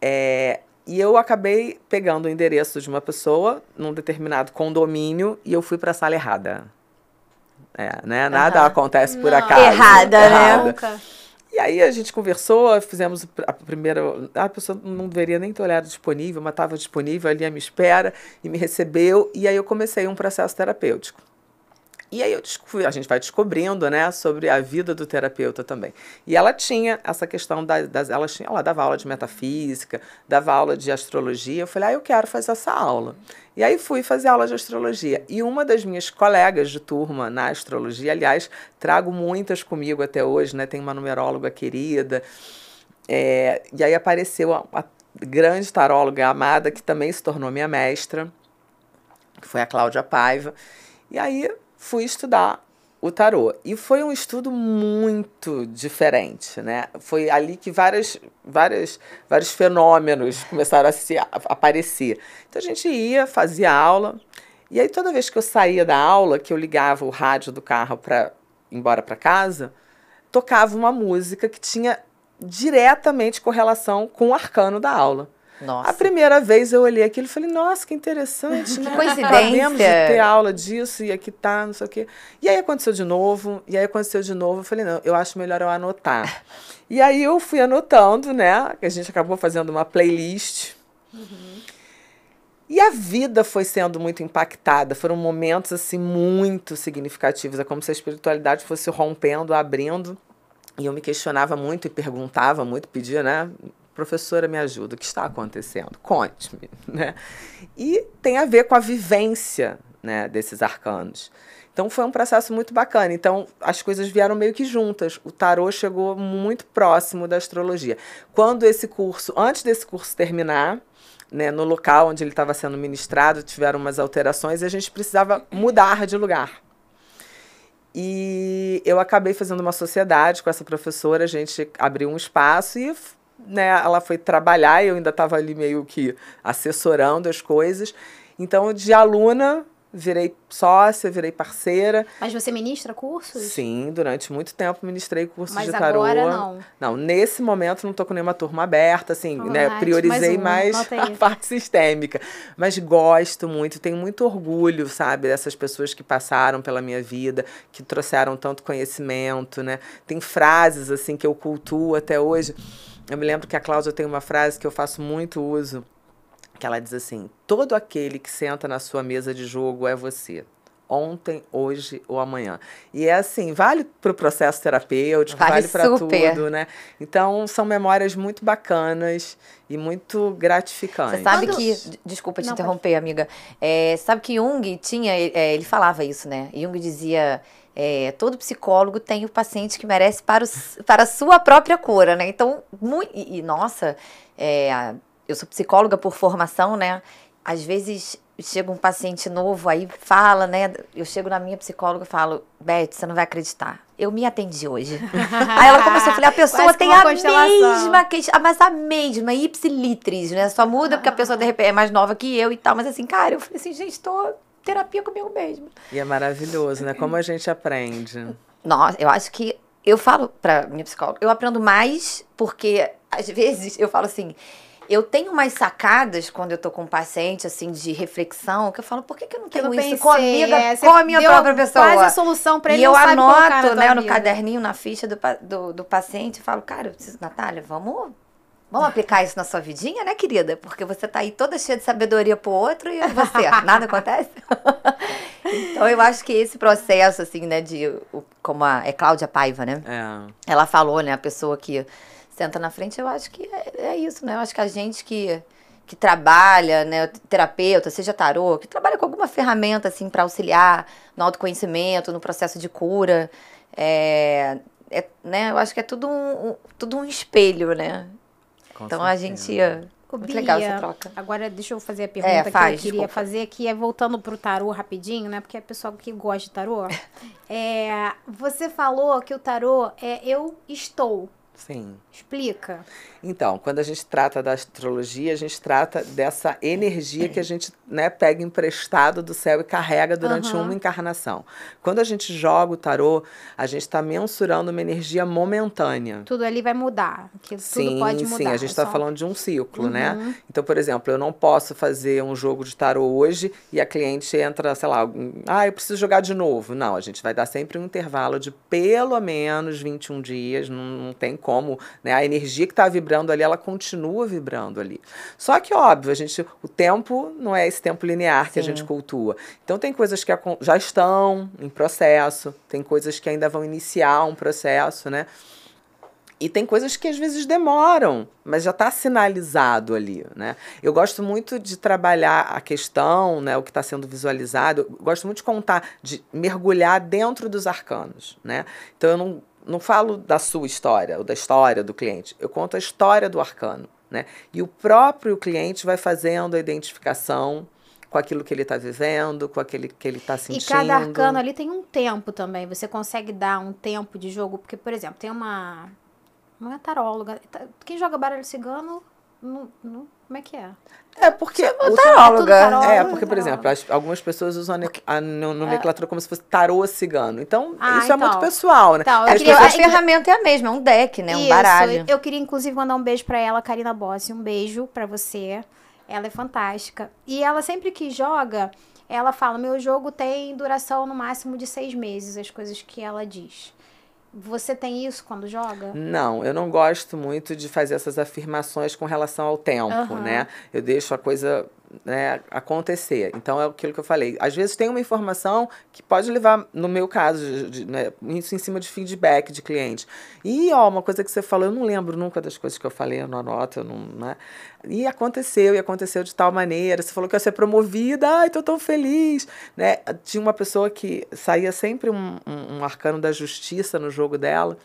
É, e eu acabei pegando o endereço de uma pessoa num determinado condomínio e eu fui para a sala errada. É, né? Nada uhum. acontece por não. acaso. Errada, errada. né? Nunca. E aí a gente conversou, fizemos a primeira. A pessoa não deveria nem ter olhado disponível, mas estava disponível ali à minha espera e me recebeu. E aí eu comecei um processo terapêutico. E aí eu descobri, a gente vai descobrindo, né, sobre a vida do terapeuta também. E ela tinha essa questão da, das, ela tinha, ela dava aula de metafísica, dava aula de astrologia. Eu falei, ah, eu quero fazer essa aula. E aí fui fazer aula de astrologia. E uma das minhas colegas de turma na astrologia, aliás, trago muitas comigo até hoje, né, tem uma numeróloga querida. É, e aí apareceu a, a grande taróloga amada que também se tornou minha mestra, que foi a Cláudia Paiva. E aí fui estudar o tarô. E foi um estudo muito diferente, né? Foi ali que várias, várias, vários fenômenos começaram a se a aparecer. Então a gente ia, fazia aula, e aí toda vez que eu saía da aula, que eu ligava o rádio do carro para embora para casa, tocava uma música que tinha diretamente correlação com o arcano da aula. Nossa. A primeira vez eu olhei aquilo e falei, nossa, que interessante, que né? coincidência. Podemos ter aula disso e aqui tá, não sei o quê. E aí aconteceu de novo, e aí aconteceu de novo. Eu falei, não, eu acho melhor eu anotar. e aí eu fui anotando, né? Que a gente acabou fazendo uma playlist. Uhum. E a vida foi sendo muito impactada, foram momentos assim muito significativos, é como se a espiritualidade fosse rompendo, abrindo. E eu me questionava muito e perguntava muito, pedia, né? Professora, me ajuda, o que está acontecendo? Conte-me. Né? E tem a ver com a vivência né, desses arcanos. Então foi um processo muito bacana. Então as coisas vieram meio que juntas. O tarô chegou muito próximo da astrologia. Quando esse curso, antes desse curso terminar, né, no local onde ele estava sendo ministrado, tiveram umas alterações e a gente precisava mudar de lugar. E eu acabei fazendo uma sociedade com essa professora, a gente abriu um espaço e né, ela foi trabalhar e eu ainda estava ali meio que assessorando as coisas. Então, de aluna, virei sócia, virei parceira. Mas você ministra cursos? Sim, durante muito tempo ministrei cursos Mas de tarô. agora não. Não, nesse momento não tô com nenhuma turma aberta, assim, né? Priorizei mais, um, mais a parte sistêmica. Mas gosto muito, tenho muito orgulho, sabe, dessas pessoas que passaram pela minha vida, que trouxeram tanto conhecimento, né? Tem frases assim que eu cultuo até hoje. Eu me lembro que a Cláudia tem uma frase que eu faço muito uso que ela diz assim: todo aquele que senta na sua mesa de jogo é você. Ontem, hoje ou amanhã. E é assim, vale para o processo terapêutico, vale, vale para tudo, né? Então, são memórias muito bacanas e muito gratificantes. Você sabe que. Desculpa te Não, interromper, pode... amiga. É, sabe que Jung tinha. É, ele falava isso, né? Jung dizia. É, todo psicólogo tem o paciente que merece para, para a sua própria cura, né? Então, muito, e, e nossa, é, eu sou psicóloga por formação, né? Às vezes chega um paciente novo, aí fala, né? Eu chego na minha psicóloga e falo, Beth, você não vai acreditar. Eu me atendi hoje. aí ela começou a falar, a pessoa tem a mesma queixa, mas a mesma, ipsilitris, né? Só muda porque a pessoa de repente é mais nova que eu e tal. Mas assim, cara, eu falei assim, gente, tô terapia comigo mesmo. E é maravilhoso, né? Como a gente aprende. Nossa, eu acho que eu falo pra minha psicóloga, eu aprendo mais porque às vezes eu falo assim, eu tenho umas sacadas quando eu tô com um paciente, assim, de reflexão, que eu falo, por que, que eu não tenho eu não isso pensei, comigo, é, com a minha própria pessoa? Quase a solução pra ele E eu anoto, né, no caderninho, na ficha do, do, do paciente, e falo, cara, eu preciso, Natália, vamos Vamos aplicar isso na sua vidinha, né, querida? Porque você tá aí toda cheia de sabedoria pro outro e você, nada acontece. então eu acho que esse processo, assim, né, de. Como a. É Cláudia Paiva, né? É. Ela falou, né, a pessoa que senta na frente, eu acho que é, é isso, né? Eu acho que a gente que, que trabalha, né, terapeuta, seja tarô, que trabalha com alguma ferramenta, assim, para auxiliar no autoconhecimento, no processo de cura, é, é, né, eu acho que é tudo um, um tudo um espelho, né? Com então certeza. a gente... Ô, Muito Bia, legal essa troca. Agora, deixa eu fazer a pergunta é, faz, que eu queria desculpa. fazer, que é voltando pro tarô rapidinho, né? Porque é pessoal que gosta de tarô. é, você falou que o tarô é eu estou. Sim. Explica. Então, quando a gente trata da astrologia, a gente trata dessa energia que a gente né, pega emprestado do céu e carrega durante uhum. uma encarnação. Quando a gente joga o tarô, a gente está mensurando uma energia momentânea. Tudo ali vai mudar. Que sim, tudo pode mudar. Sim, a gente está só... falando de um ciclo, né? uhum. né? Então, por exemplo, eu não posso fazer um jogo de tarô hoje e a cliente entra, sei lá, ah, eu preciso jogar de novo. Não, a gente vai dar sempre um intervalo de pelo menos 21 dias, não, não tem como, né? A energia que está vibrando ali, ela continua vibrando ali. Só que, óbvio, a gente, o tempo não é esse tempo linear Sim. que a gente cultua. Então, tem coisas que já estão em processo, tem coisas que ainda vão iniciar um processo, né? E tem coisas que às vezes demoram, mas já está sinalizado ali, né? Eu gosto muito de trabalhar a questão, né, o que está sendo visualizado. Eu gosto muito de contar, de mergulhar dentro dos arcanos, né? Então eu não não falo da sua história ou da história do cliente, eu conto a história do arcano. Né? E o próprio cliente vai fazendo a identificação com aquilo que ele está vivendo, com aquilo que ele está sentindo. E cada arcano ali tem um tempo também. Você consegue dar um tempo de jogo, porque, por exemplo, tem uma. Não é taróloga. Quem joga baralho cigano não, não, como é que é? É porque é o taróloga. É, é, porque, por exemplo, as, algumas pessoas usam a nomenclatura é. como se fosse tarô cigano. Então, ah, isso então. é muito então. pessoal, né? Então, queria, pessoas... A ferramenta é a mesma, é um deck, né? Um isso, baralho. Eu queria, inclusive, mandar um beijo para ela, Karina Bossi. Um beijo para você. Ela é fantástica. E ela sempre que joga, ela fala: meu jogo tem duração no máximo de seis meses, as coisas que ela diz. Você tem isso quando joga? Não, eu não gosto muito de fazer essas afirmações com relação ao tempo, uhum. né? Eu deixo a coisa né, acontecer. Então é aquilo que eu falei. Às vezes tem uma informação que pode levar, no meu caso, de, né, isso em cima de feedback de cliente. E ó, uma coisa que você falou, eu não lembro nunca das coisas que eu falei, eu não anoto, eu não, né? E aconteceu, e aconteceu de tal maneira. Você falou que ia ser promovida, ai, tô tão feliz. Né? Tinha uma pessoa que saía sempre um, um, um arcano da justiça no jogo dela.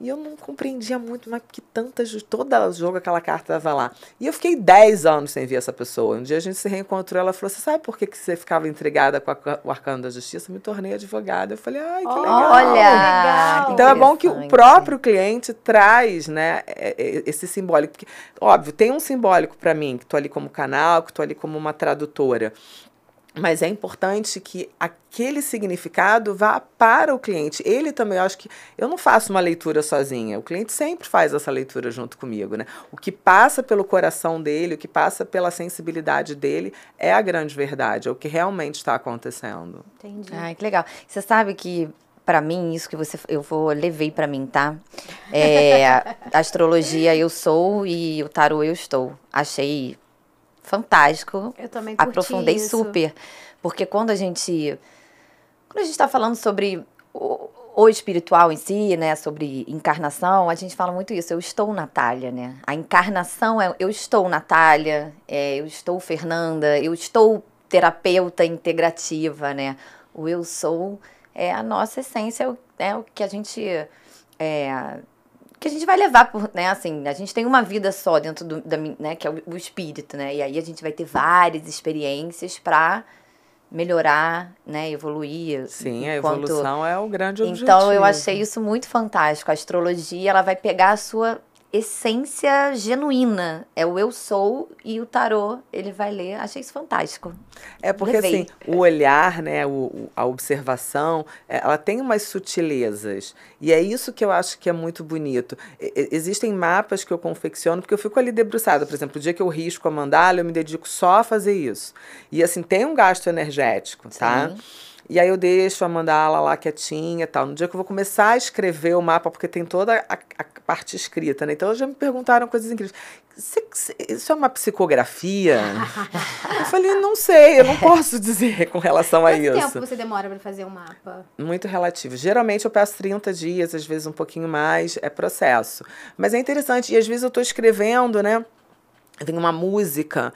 E eu não compreendia muito, mas que tantas. Todo jogo aquela carta estava lá. E eu fiquei 10 anos sem ver essa pessoa. Um dia a gente se reencontrou, ela falou: Você sabe por que, que você ficava intrigada com a, o arcano da justiça? Eu me tornei advogada. Eu falei: Ai, que legal. Olha! Então é bom que o próprio cliente traz né, é, é, esse simbólico. Porque, óbvio, tem um simbólico para mim, que estou ali como canal, que estou ali como uma tradutora. Mas é importante que aquele significado vá para o cliente. Ele também, eu acho que eu não faço uma leitura sozinha. O cliente sempre faz essa leitura junto comigo, né? O que passa pelo coração dele, o que passa pela sensibilidade dele é a grande verdade, é o que realmente está acontecendo. Entendi. Ai, que legal. Você sabe que para mim isso que você eu vou levei para mim, tá? É, a astrologia eu sou e o tarô eu estou. Achei fantástico. Eu também curti Aprofundei isso. super. Porque quando a gente. Quando a gente está falando sobre o, o, espiritual em si, né? Sobre encarnação, a gente fala muito isso. Eu estou Natália, né? A encarnação é eu estou Natália, é, eu estou Fernanda, eu estou terapeuta integrativa, né? O eu sou é a nossa essência, é o, é o que a gente. É, que a gente vai levar por, né, assim, a gente tem uma vida só dentro do, da, né, que é o, o espírito, né, e aí a gente vai ter várias experiências para melhorar, né, evoluir. Sim, a evolução é o grande objetivo. Então eu achei isso muito fantástico. A astrologia, ela vai pegar a sua essência genuína. É o eu sou e o tarô, ele vai ler. Achei isso fantástico. É porque Levei. assim, o olhar, né, o, a observação, é, ela tem umas sutilezas. E é isso que eu acho que é muito bonito. Existem mapas que eu confecciono, porque eu fico ali debruçada. Por exemplo, o dia que eu risco a mandala, eu me dedico só a fazer isso. E assim, tem um gasto energético, tá? Sim. E aí eu deixo a mandala lá quietinha e tal. No dia que eu vou começar a escrever o mapa, porque tem toda a, a parte escrita, né? Então já me perguntaram coisas incríveis. Isso é uma psicografia? eu falei, não sei, eu não posso dizer com relação Quanto a isso. Quanto tempo você demora para fazer um mapa? Muito relativo. Geralmente eu peço 30 dias, às vezes um pouquinho mais, é processo. Mas é interessante, e às vezes eu estou escrevendo, né? Vem uma música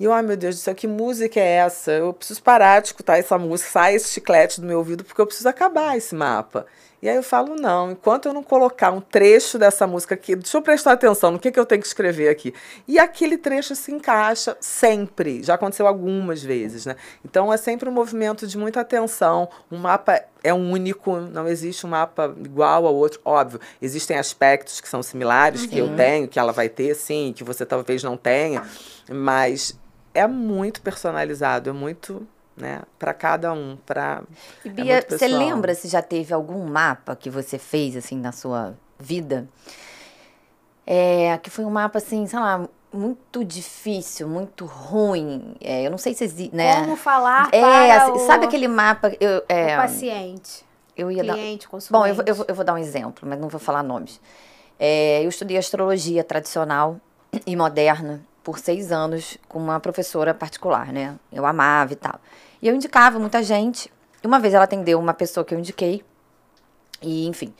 e eu, ai meu Deus do céu, que música é essa? Eu preciso parar de escutar essa música, sai esse chiclete do meu ouvido, porque eu preciso acabar esse mapa. E aí eu falo, não, enquanto eu não colocar um trecho dessa música aqui, deixa eu prestar atenção no que, que eu tenho que escrever aqui. E aquele trecho se encaixa sempre, já aconteceu algumas vezes, né? Então é sempre um movimento de muita atenção. Um mapa é único, não existe um mapa igual ao outro. Óbvio, existem aspectos que são similares, uhum. que eu uhum. tenho, que ela vai ter, sim, que você talvez não tenha, mas é muito personalizado, é muito né, para cada um, para E é Bia, é você lembra se já teve algum mapa que você fez assim na sua vida? É, que foi um mapa assim, sei lá, muito difícil, muito ruim. É, eu não sei se existe, né? Como falar é, para assim, o, sabe aquele mapa? Eu, é, o paciente. Eu ia cliente, dar. Bom, eu, eu, eu, vou dar um exemplo, mas não vou falar nomes. É, eu estudei astrologia tradicional e moderna por seis anos com uma professora particular, né? Eu amava e tal. E eu indicava muita gente. E uma vez ela atendeu uma pessoa que eu indiquei. E, enfim,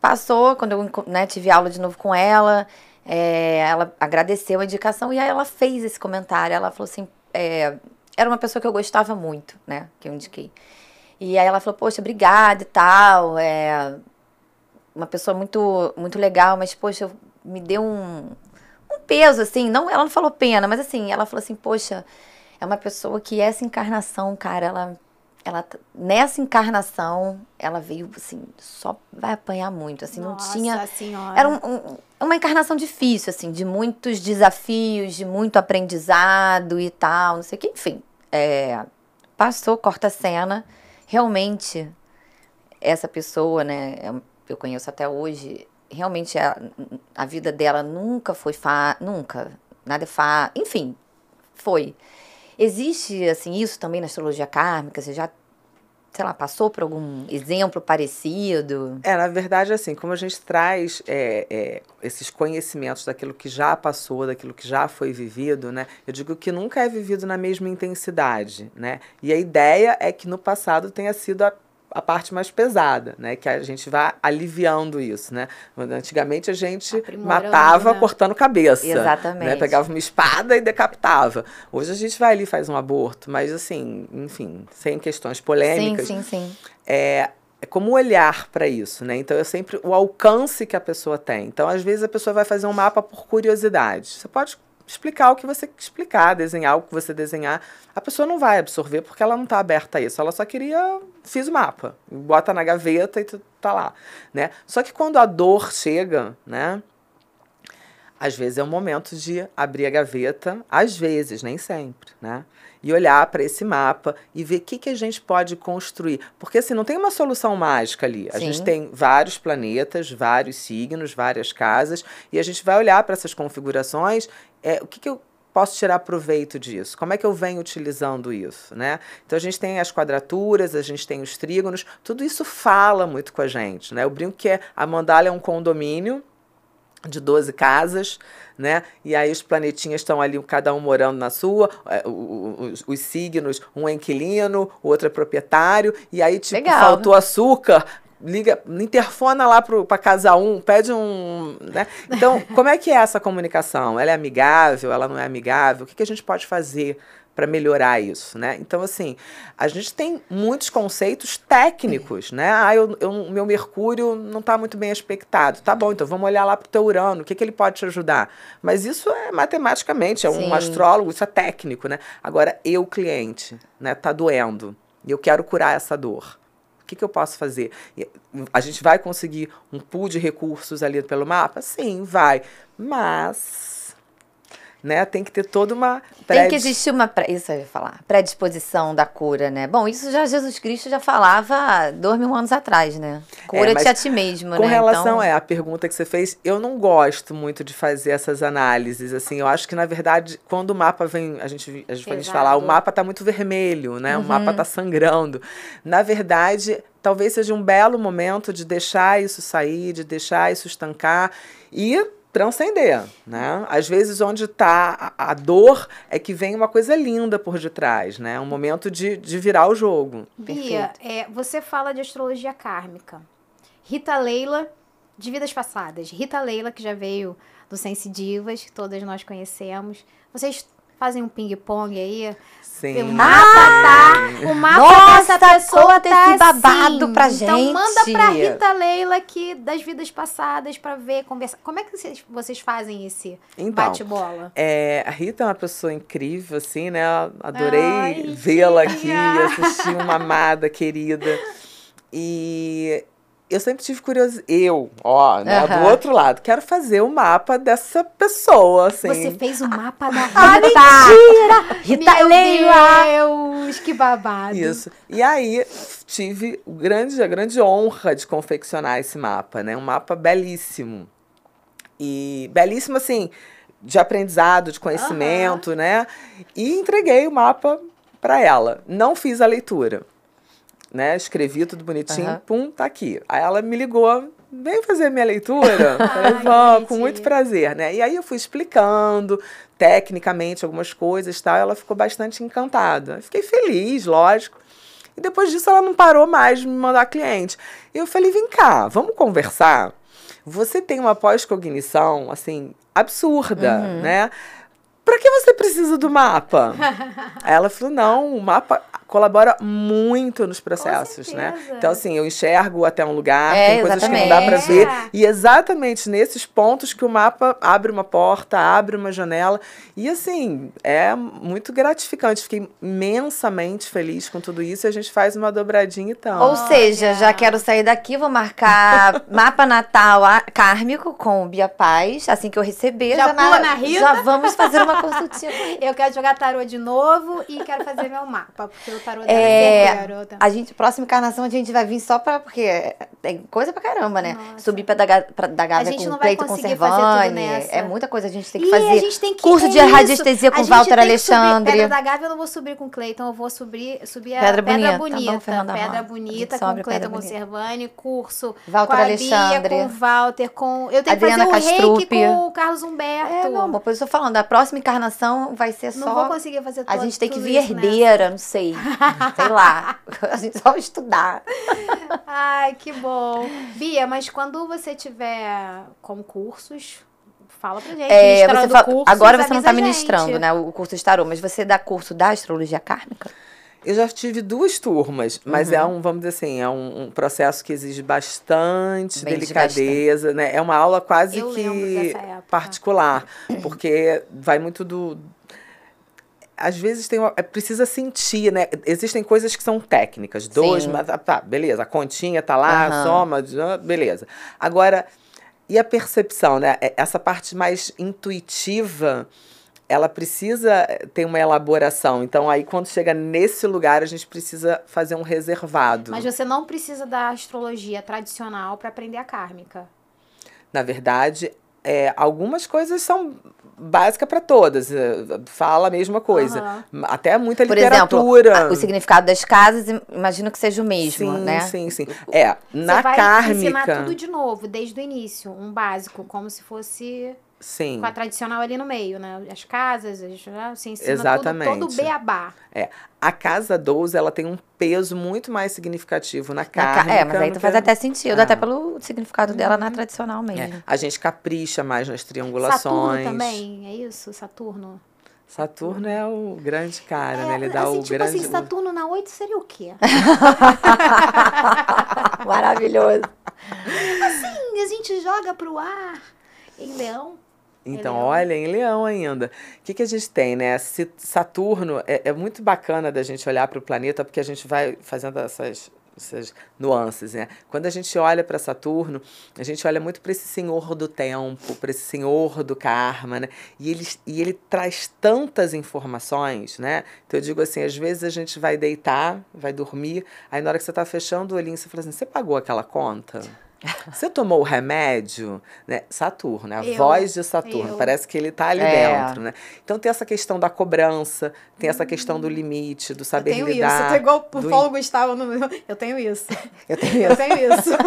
passou, quando eu né, tive aula de novo com ela, é, ela agradeceu a indicação e aí ela fez esse comentário. Ela falou assim: é, era uma pessoa que eu gostava muito, né? Que eu indiquei. E aí ela falou: Poxa, obrigada e tal. É uma pessoa muito, muito legal, mas, poxa, me deu um, peso, assim, não, ela não falou pena, mas assim, ela falou assim, poxa, é uma pessoa que essa encarnação, cara, ela, ela nessa encarnação, ela veio, assim, só vai apanhar muito, assim, Nossa não tinha... Senhora. Era um, um, uma encarnação difícil, assim, de muitos desafios, de muito aprendizado e tal, não sei o que, enfim, é, passou, corta a cena, realmente, essa pessoa, né, eu conheço até hoje, realmente a, a vida dela nunca foi fa nunca nada é fa enfim foi existe assim isso também na astrologia kármica você já sei lá, passou por algum exemplo parecido? É, na verdade, assim, como a gente traz é, é, esses conhecimentos daquilo que já passou, daquilo que já foi vivido, né? Eu digo que nunca é vivido na mesma intensidade, né? E a ideia é que no passado tenha sido a a parte mais pesada, né? Que a gente vai aliviando isso, né? Antigamente a gente matava né? cortando cabeça. Exatamente. Né? Pegava uma espada e decapitava. Hoje a gente vai ali e faz um aborto, mas assim, enfim, sem questões polêmicas. Sim, sim, sim. É, é como olhar para isso, né? Então, eu sempre o alcance que a pessoa tem. Então, às vezes a pessoa vai fazer um mapa por curiosidade. Você pode explicar o que você explicar, desenhar o que você desenhar. A pessoa não vai absorver porque ela não está aberta a isso. Ela só queria, fiz o mapa, bota na gaveta e tá lá, né? Só que quando a dor chega, né? Às vezes é o momento de abrir a gaveta, às vezes, nem sempre, né? E olhar para esse mapa e ver o que, que a gente pode construir. Porque assim, não tem uma solução mágica ali. A Sim. gente tem vários planetas, vários signos, várias casas, e a gente vai olhar para essas configurações. É, o que, que eu posso tirar proveito disso? Como é que eu venho utilizando isso, né? Então a gente tem as quadraturas, a gente tem os trígonos, tudo isso fala muito com a gente, né? Eu brinco que é, a mandala é um condomínio de 12 casas, né? E aí os planetinhas estão ali, cada um morando na sua, é, os, os signos, um é inquilino, o outro é proprietário, e aí, tipo, Legal. faltou açúcar, liga, interfona lá para casa um, pede um. Né? Então, como é que é essa comunicação? Ela é amigável? Ela não é amigável? O que, que a gente pode fazer para melhorar isso, né? Então, assim, a gente tem muitos conceitos técnicos, né? Ah, eu, eu, meu Mercúrio não está muito bem aspectado. Tá bom, então vamos olhar lá para o teu Urano, o que, que ele pode te ajudar? Mas isso é matematicamente, é Sim. um astrólogo, isso é técnico, né? Agora, eu, cliente, né, tá doendo, e eu quero curar essa dor. O que, que eu posso fazer? A gente vai conseguir um pool de recursos ali pelo mapa? Sim, vai. Mas né? Tem que ter toda uma Tem que existir uma isso eu ia falar, predisposição da cura, né? Bom, isso já Jesus Cristo já falava dois mil anos atrás, né? Cura-te é, a ti mesmo, com né? Com relação então... é a pergunta que você fez, eu não gosto muito de fazer essas análises, assim, eu acho que na verdade quando o mapa vem, a gente a gente falar, o mapa está muito vermelho, né? Uhum. O mapa está sangrando. Na verdade, talvez seja um belo momento de deixar isso sair, de deixar isso estancar e transcender, né? Às vezes onde está a, a, dor é que vem uma coisa linda por detrás, né? Um momento de, de virar o jogo. Bia, é, você fala de astrologia kármica. Rita Leila, de vidas passadas. Rita Leila, que já veio do Sense Divas, que todas nós conhecemos. Vocês fazem um ping-pong aí. Sim. O mapa tá. O mapa Nossa, dessa pessoa tá esse babado assim. pra gente. Então manda pra Rita Leila aqui das vidas passadas pra ver, conversar. Como é que vocês, vocês fazem esse então, bate-bola? É, a Rita é uma pessoa incrível, assim, né? Adorei vê-la aqui, assistir uma amada querida. E eu sempre tive curiosidade. Eu, ó, né, uhum. do outro lado, quero fazer o um mapa dessa pessoa, assim. Você fez o mapa da Rita. Ah, mentira! Rita Meu Deus, que babado. Isso. E aí, tive grande, a grande honra de confeccionar esse mapa, né? Um mapa belíssimo. E belíssimo, assim, de aprendizado, de conhecimento, uhum. né? E entreguei o mapa para ela. Não fiz a leitura né? Escrevi tudo bonitinho, uhum. pum, tá aqui. Aí ela me ligou, vem fazer minha leitura. Falei, com muito prazer, né? E aí eu fui explicando tecnicamente algumas coisas e tal, e ela ficou bastante encantada. fiquei feliz, lógico. E depois disso ela não parou mais de me mandar cliente. E eu falei, vem cá, vamos conversar? Você tem uma pós-cognição, assim, absurda, uhum. né? Para que você precisa do mapa? Aí ela falou: não, o mapa colabora muito nos processos, né? Então, assim, eu enxergo até um lugar, é, tem coisas exatamente. que não dá para ver. E exatamente nesses pontos que o mapa abre uma porta, abre uma janela. E, assim, é muito gratificante. Fiquei imensamente feliz com tudo isso e a gente faz uma dobradinha e tal. Ou seja, já quero sair daqui, vou marcar mapa natal kármico com o Bia Paz. Assim que eu receber, já, já, na, na Rita. já vamos fazer uma consultinha. eu quero jogar tarô de novo e quero fazer meu mapa, porque eu tarô é, garota. A gente, próxima encarnação, a gente vai vir só pra. Porque tem coisa pra caramba, né? Nossa. Subir pra da, pra, da Gávea com pleito conservante. É muita coisa a gente tem que e fazer. A gente tem que, Curso é de radiestesia com Walter Alexandre. Pedra da Gávea eu não vou subir com Cleiton, eu vou subir, subir a Pedra, Pedra Bonita. Tá bom, Pedra Bonita com Cleiton Conservani, curso Walter com a Alexandre. Bia, com o Walter, com. Eu tenho Adriana que fazer o reiki com o Carlos Humberto. É, não, eu tô falando, a próxima encarnação vai ser só. Não vou conseguir fazer tudo. A gente tem que vir herdeira, não sei. sei lá. A gente só vai estudar. Ai, que bom. Bia, mas quando você tiver concursos, fala pra gente. É, você fala, cursos, agora você não está ministrando, né? O curso de tarô, mas você dá curso da astrologia kármica? Eu já tive duas turmas, mas é uhum. é um, vamos dizer assim, é um, um processo que exige bastante Bem delicadeza, né? É uma aula quase Eu que particular, porque vai muito do, às vezes tem uma, é, precisa sentir, né? Existem coisas que são técnicas. Dois, mas, ah, tá, beleza, a continha tá lá, uhum. soma, beleza. Agora, e a percepção, né? É, essa parte mais intuitiva, ela precisa ter uma elaboração. Então, aí, quando chega nesse lugar, a gente precisa fazer um reservado. Mas você não precisa da astrologia tradicional para aprender a kármica. Na verdade, é, algumas coisas são básicas para todas. É, fala a mesma coisa. Uhum. Até muita Por literatura. Exemplo, o significado das casas, imagino que seja o mesmo, sim, né? Sim, sim, É, na Você vai kármica. ensinar tudo de novo, desde o início, um básico, como se fosse Sim. com a tradicional ali no meio, né? As casas, as, né? você ensina Exatamente. Tudo, todo o beabá. É. A casa 12, ela tem um peso muito mais significativo na kármica. É, mas aí tu faz até sentido, Ah. até pelo significado dela Uhum. na tradicional mesmo. É, a gente capricha mais nas triangulações. Saturno também, é isso? Saturno. Saturno é o grande cara, É, né? Ele dá assim, o tipo grande. assim, Saturno na 8 seria o quê? Maravilhoso. Sim, a gente joga pro ar em leão. Então, Leão. olha, em Leão ainda. O que, que a gente tem, né? Saturno é, é muito bacana da gente olhar para o planeta, porque a gente vai fazendo essas, essas nuances, né? Quando a gente olha para Saturno, a gente olha muito para esse senhor do tempo, para esse senhor do karma, né? E ele, e ele traz tantas informações, né? Então, eu digo assim: às vezes a gente vai deitar, vai dormir, aí na hora que você está fechando o olhinho, você fala assim: você pagou aquela conta? Você tomou o remédio, né? Saturno, né? A Eu, voz de Saturno. eu. Parece que ele tá ali É. dentro, né? Então tem essa questão da cobrança, tem essa questão do limite, do saber eu tenho isso, lidar. eu tô igual o do Paulo Gustavo. No... Eu tenho isso. Eu tenho Eu tenho isso.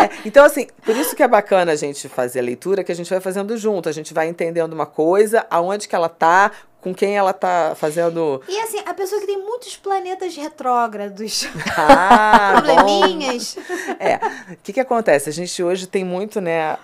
É, então, assim, por isso que é bacana a gente fazer a leitura, que a gente vai fazendo junto. A gente vai entendendo uma coisa, aonde que ela tá, com quem ela tá fazendo. E assim, a pessoa que tem muitos planetas retrógrados, Ah, bom. probleminhas. É. O que que acontece? A gente hoje tem muito, né,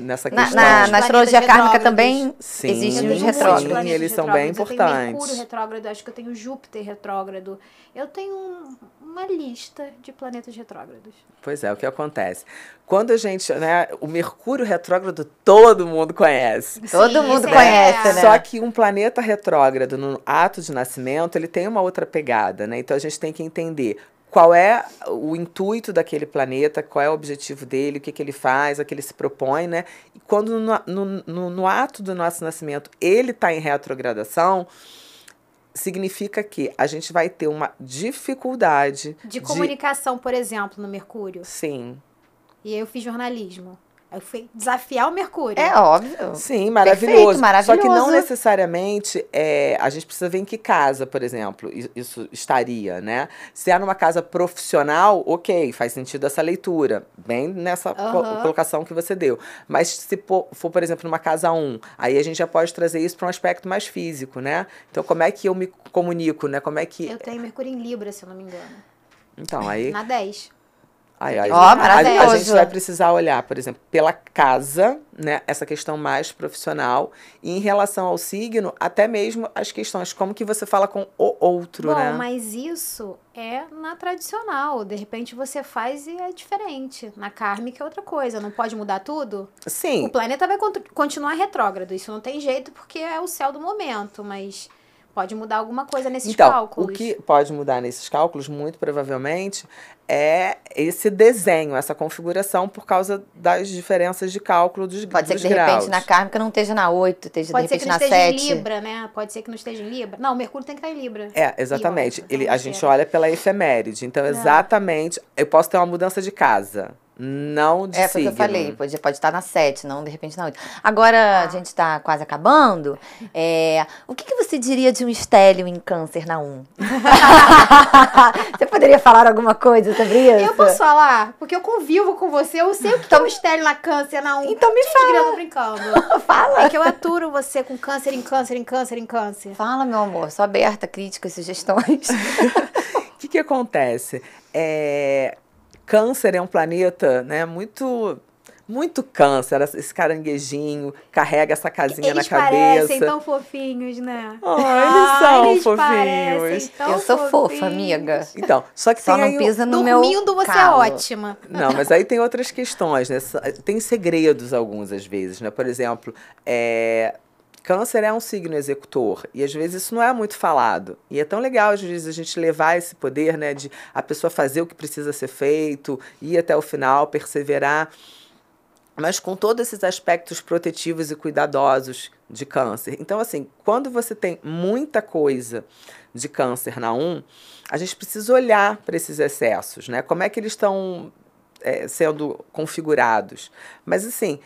nessa Na, questão. na, na planetas astrologia kármica também Sim, existem os retrógrados. planetas eles são bem retrógrados. Eu tenho importantes. Mercúrio retrógrado, acho que eu tenho Júpiter retrógrado. Eu tenho um- uma lista de planetas retrógrados. Pois é, o que acontece? Quando a gente, né, o Mercúrio retrógrado todo mundo conhece. Todo Sim, mundo esse conhece, é- né? Só que um planeta retrógrado no ato de nascimento, ele tem uma outra pegada, né? Então a gente tem que entender qual é o intuito daquele planeta, qual é o objetivo dele, o que, que ele faz, a que ele se propõe, né? E quando no, no, no, no ato do nosso nascimento ele está em retrogradação, significa que a gente vai ter uma dificuldade De comunicação, por exemplo, no Mercúrio. Sim. E aí eu fiz jornalismo. Eu fui desafiar o Mercúrio. É óbvio. Sim, maravilhoso. Perfeito, Só que não maravilhoso. necessariamente é, a gente precisa ver em que casa, por exemplo, isso estaria, né? Se é numa casa profissional, ok, faz sentido essa leitura, bem nessa Aham. colocação que você deu. Mas se for, por exemplo, numa casa 1, aí a gente já pode trazer isso para um aspecto mais físico, né? Então, como é que eu me comunico, né? Como é que. Eu tenho Mercúrio em Libra, se eu não me engano. Então, aí. Na 10. Aí, aí, Ó, a- a, gente vai precisar olhar, por exemplo, pela casa, né, essa questão mais profissional, e em relação ao signo, até mesmo as questões como que você fala com o outro, Bom, né? mas isso é na tradicional. De repente você faz e é diferente. Na kármica é outra coisa. Não pode mudar tudo? Sim, O planeta vai cont- continuar retrógrado. Isso não tem jeito porque é o céu do momento. Mas pode mudar alguma coisa nesses então, cálculos. o que pode mudar nesses cálculos, muito provavelmente, é esse desenho, essa configuração por causa das diferenças de cálculo dos, Pode ser que de repente graus. na kármica não esteja na 8, esteja Pode de ser que repente não na esteja 7. em Libra, né? Pode ser que não esteja em Libra. Não, o Mercúrio tem que estar em Libra. É, exatamente. Ó, Ele, a gente olha pela efeméride. Então, exatamente, eu posso ter uma mudança de casa, não de É, foi o que eu falei, pode, pode estar na 7, não de repente na 8. Agora, a gente está quase acabando. É, o que, que você diria de um estélio em câncer na 1? você poderia falar alguma coisa sobre isso? Eu posso falar? Porque eu convivo com você, eu sei o que é um estéreo na câncer na 1. Então me fala. Eu tô brincando. Fala. É que eu aturo você com câncer em câncer em câncer em câncer. Fala, meu amor. Sou aberta, críticas, sugestões. O que, que acontece? É, câncer é um planeta né, muito. Muito câncer, esse caranguejinho carrega essa casinha Eles na cabeça. parecem tão fofinhos, né? Oh, eles são eles fofinhos. Eu sou fofa, fofinhos. amiga. Então, só que Só tem não aí pisa no meu Dormindo você calo. é ótima. Não, mas aí tem outras questões, né? Tem segredos alguns às vezes, né? Por exemplo, é, Câncer é um signo executor e às vezes isso não é muito falado. E é tão legal às vezes a gente levar esse poder, né, de a pessoa fazer o que precisa ser feito, ir até o final, perseverar. mas com todos esses aspectos protetivos e cuidadosos de câncer. Então, assim, quando você tem muita coisa de câncer na 1, a gente precisa olhar para esses excessos, né? Como é que eles estão é, sendo configurados. Mas, assim,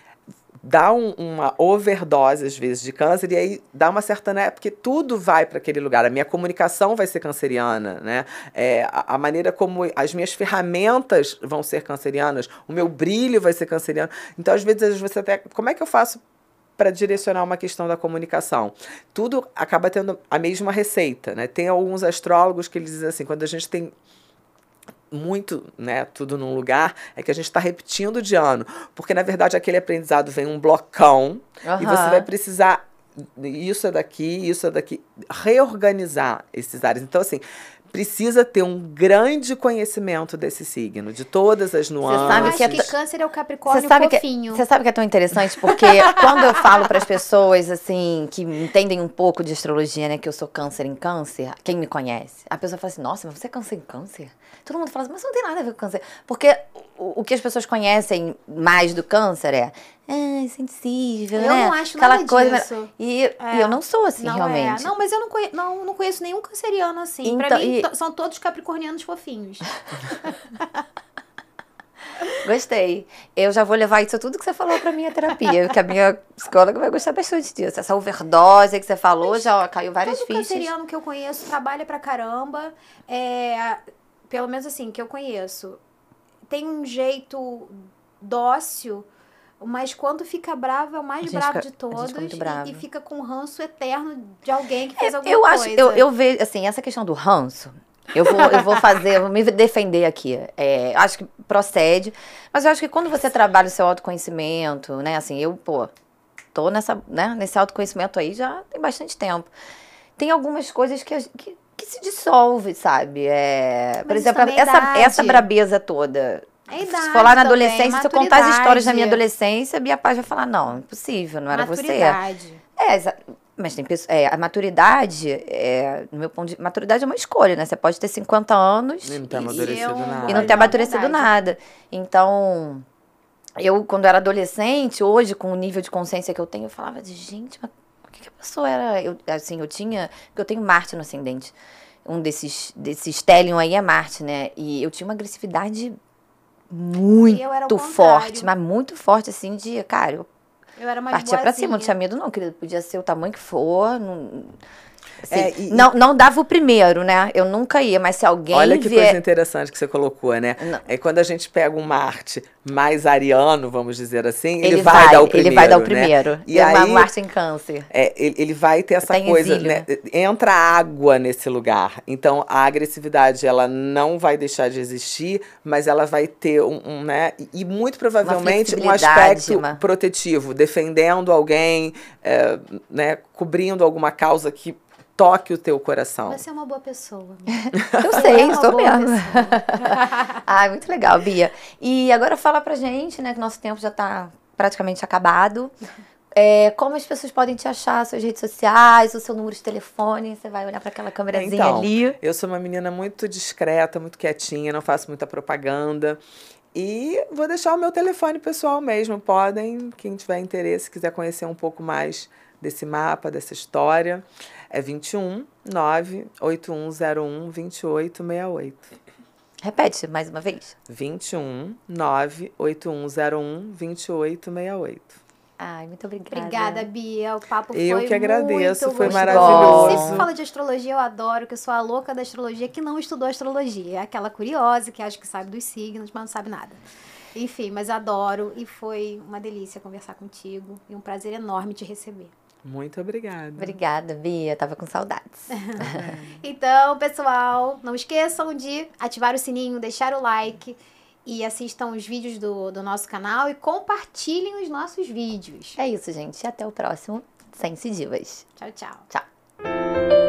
dá um, uma overdose, às vezes, de câncer, e aí dá uma certa, né? Porque tudo vai para aquele lugar. A minha comunicação vai ser canceriana, né? É, a, a, maneira como as minhas ferramentas vão ser cancerianas, o meu brilho vai ser canceriano. Então, às vezes, você até. Como é que eu faço para direcionar uma questão da comunicação. Tudo acaba tendo a mesma receita, né? Tem alguns astrólogos que eles dizem assim, quando a gente tem muito, né, tudo num lugar, é que a gente está repetindo de ano. Porque, na verdade, aquele aprendizado vem um blocão uhum. e você vai precisar. Isso é daqui, isso é daqui. Reorganizar esses áreas. Então, assim, precisa ter um grande conhecimento desse signo, de todas as nuances. Você sabe que, é que câncer é o capricórnio você sabe fofinho. Que, você sabe que é tão interessante porque quando eu falo para as pessoas assim que entendem um pouco de astrologia, né, que eu sou câncer em câncer, quem me conhece, a pessoa fala assim: "Nossa, mas você é câncer em câncer?" Todo mundo fala assim: "Mas não tem nada a ver com câncer". Porque o, o que as pessoas conhecem mais do câncer é é, sensível, eu né? não acho Aquela nada coisa, disso. E, é. e, eu não sou assim, não é. realmente. É. Não, mas eu não, conhe não, não conheço nenhum canceriano assim. Então, pra mim, e... são todos capricornianos fofinhos. Gostei. Eu já vou levar isso tudo que você falou pra minha terapia, que a minha psicóloga vai gostar bastante disso. Essa overdose que você falou Mas já ó, caiu várias todo fichas. Todo canceriano que eu conheço trabalha pra caramba. É, pelo menos assim, que eu conheço. Tem um jeito dócil mas quando fica bravo, é o mais bravo fica, de todos. E, e, fica com ranço eterno de alguém que fez é, alguma eu coisa. Acho, eu, eu vejo, assim, essa questão do ranço, eu vou, eu vou fazer, eu vou me defender aqui. É, acho que procede. Mas eu acho que quando você trabalha o seu autoconhecimento, né? Assim, eu, pô, tô nessa, né, nesse autoconhecimento aí já tem bastante tempo. Tem algumas coisas que, que, que se dissolve, sabe? É, por exemplo, é essa, essa brabeza toda é idade se for lá na adolescência, se eu contar as histórias da minha adolescência, a Bia Paz vai falar, não, impossível, não era maturidade. você. É, mas tem pessoas. É, a maturidade, é, no meu ponto de. Maturidade é uma escolha, né? Você pode ter 50 anos. E não ter amadurecido nada. E não ter amadurecido nada. Então, eu, quando era adolescente, hoje, com o nível de consciência que eu tenho, eu falava de, gente, mas o que, que a pessoa era? Eu, assim, eu tinha. Porque eu tenho Marte no ascendente. Um desses, desses Stellium aí é Marte, né? E eu tinha uma agressividade muito forte, mas muito forte, assim, de, cara, eu, eu era partia pra cima, não tinha medo não, querido, podia ser o tamanho que for, não, é, e, não, não dava o primeiro, né? Eu nunca ia, mas se alguém. Olha que vier... coisa interessante que você colocou, né? Não. É quando a gente pega um Marte mais ariano, vamos dizer assim, ele, ele vai, vai, dar o primeiro. Ele vai dar o primeiro. Né? E aí, Marte em câncer. É, ele, ele vai ter essa coisa, né? Entra água nesse lugar. Então a agressividade ela não vai deixar de existir, mas ela vai ter um, um né? E muito provavelmente um aspecto uma... protetivo, defendendo alguém, é, né? Cobrindo alguma causa que toque o teu coração. Você é uma boa pessoa. Eu sei, é sou mesmo. ah, muito legal, Bia. E agora fala pra gente, né, que nosso tempo já tá praticamente acabado. É, como as pessoas podem te achar, suas redes sociais, o seu número de telefone, você vai olhar para aquela câmerazinha então, ali. Eu sou uma menina muito discreta, muito quietinha, não faço muita propaganda. E vou deixar o meu telefone pessoal mesmo. Podem, quem tiver interesse, quiser conhecer um pouco mais desse mapa, dessa história. É 21 98101 2868. Repete mais uma vez. 21 98101 2868. Ai, muito obrigada. Obrigada, Bia. O papo eu foi que agradeço, muito foi gostoso. maravilhoso. Sempre fala de astrologia, eu adoro, que eu sou a louca da astrologia que não estudou astrologia. É aquela curiosa que acha que sabe dos signos, mas não sabe nada. Enfim, mas adoro e foi uma delícia conversar contigo e um prazer enorme te receber. Muito obrigada. Obrigada, Bia. Tava com saudades. então, pessoal, não esqueçam de ativar o sininho, deixar o like e assistam os vídeos do, do nosso canal e compartilhem os nossos vídeos. É isso, gente. Até o próximo Sense Divas. Tchau, tchau. Tchau.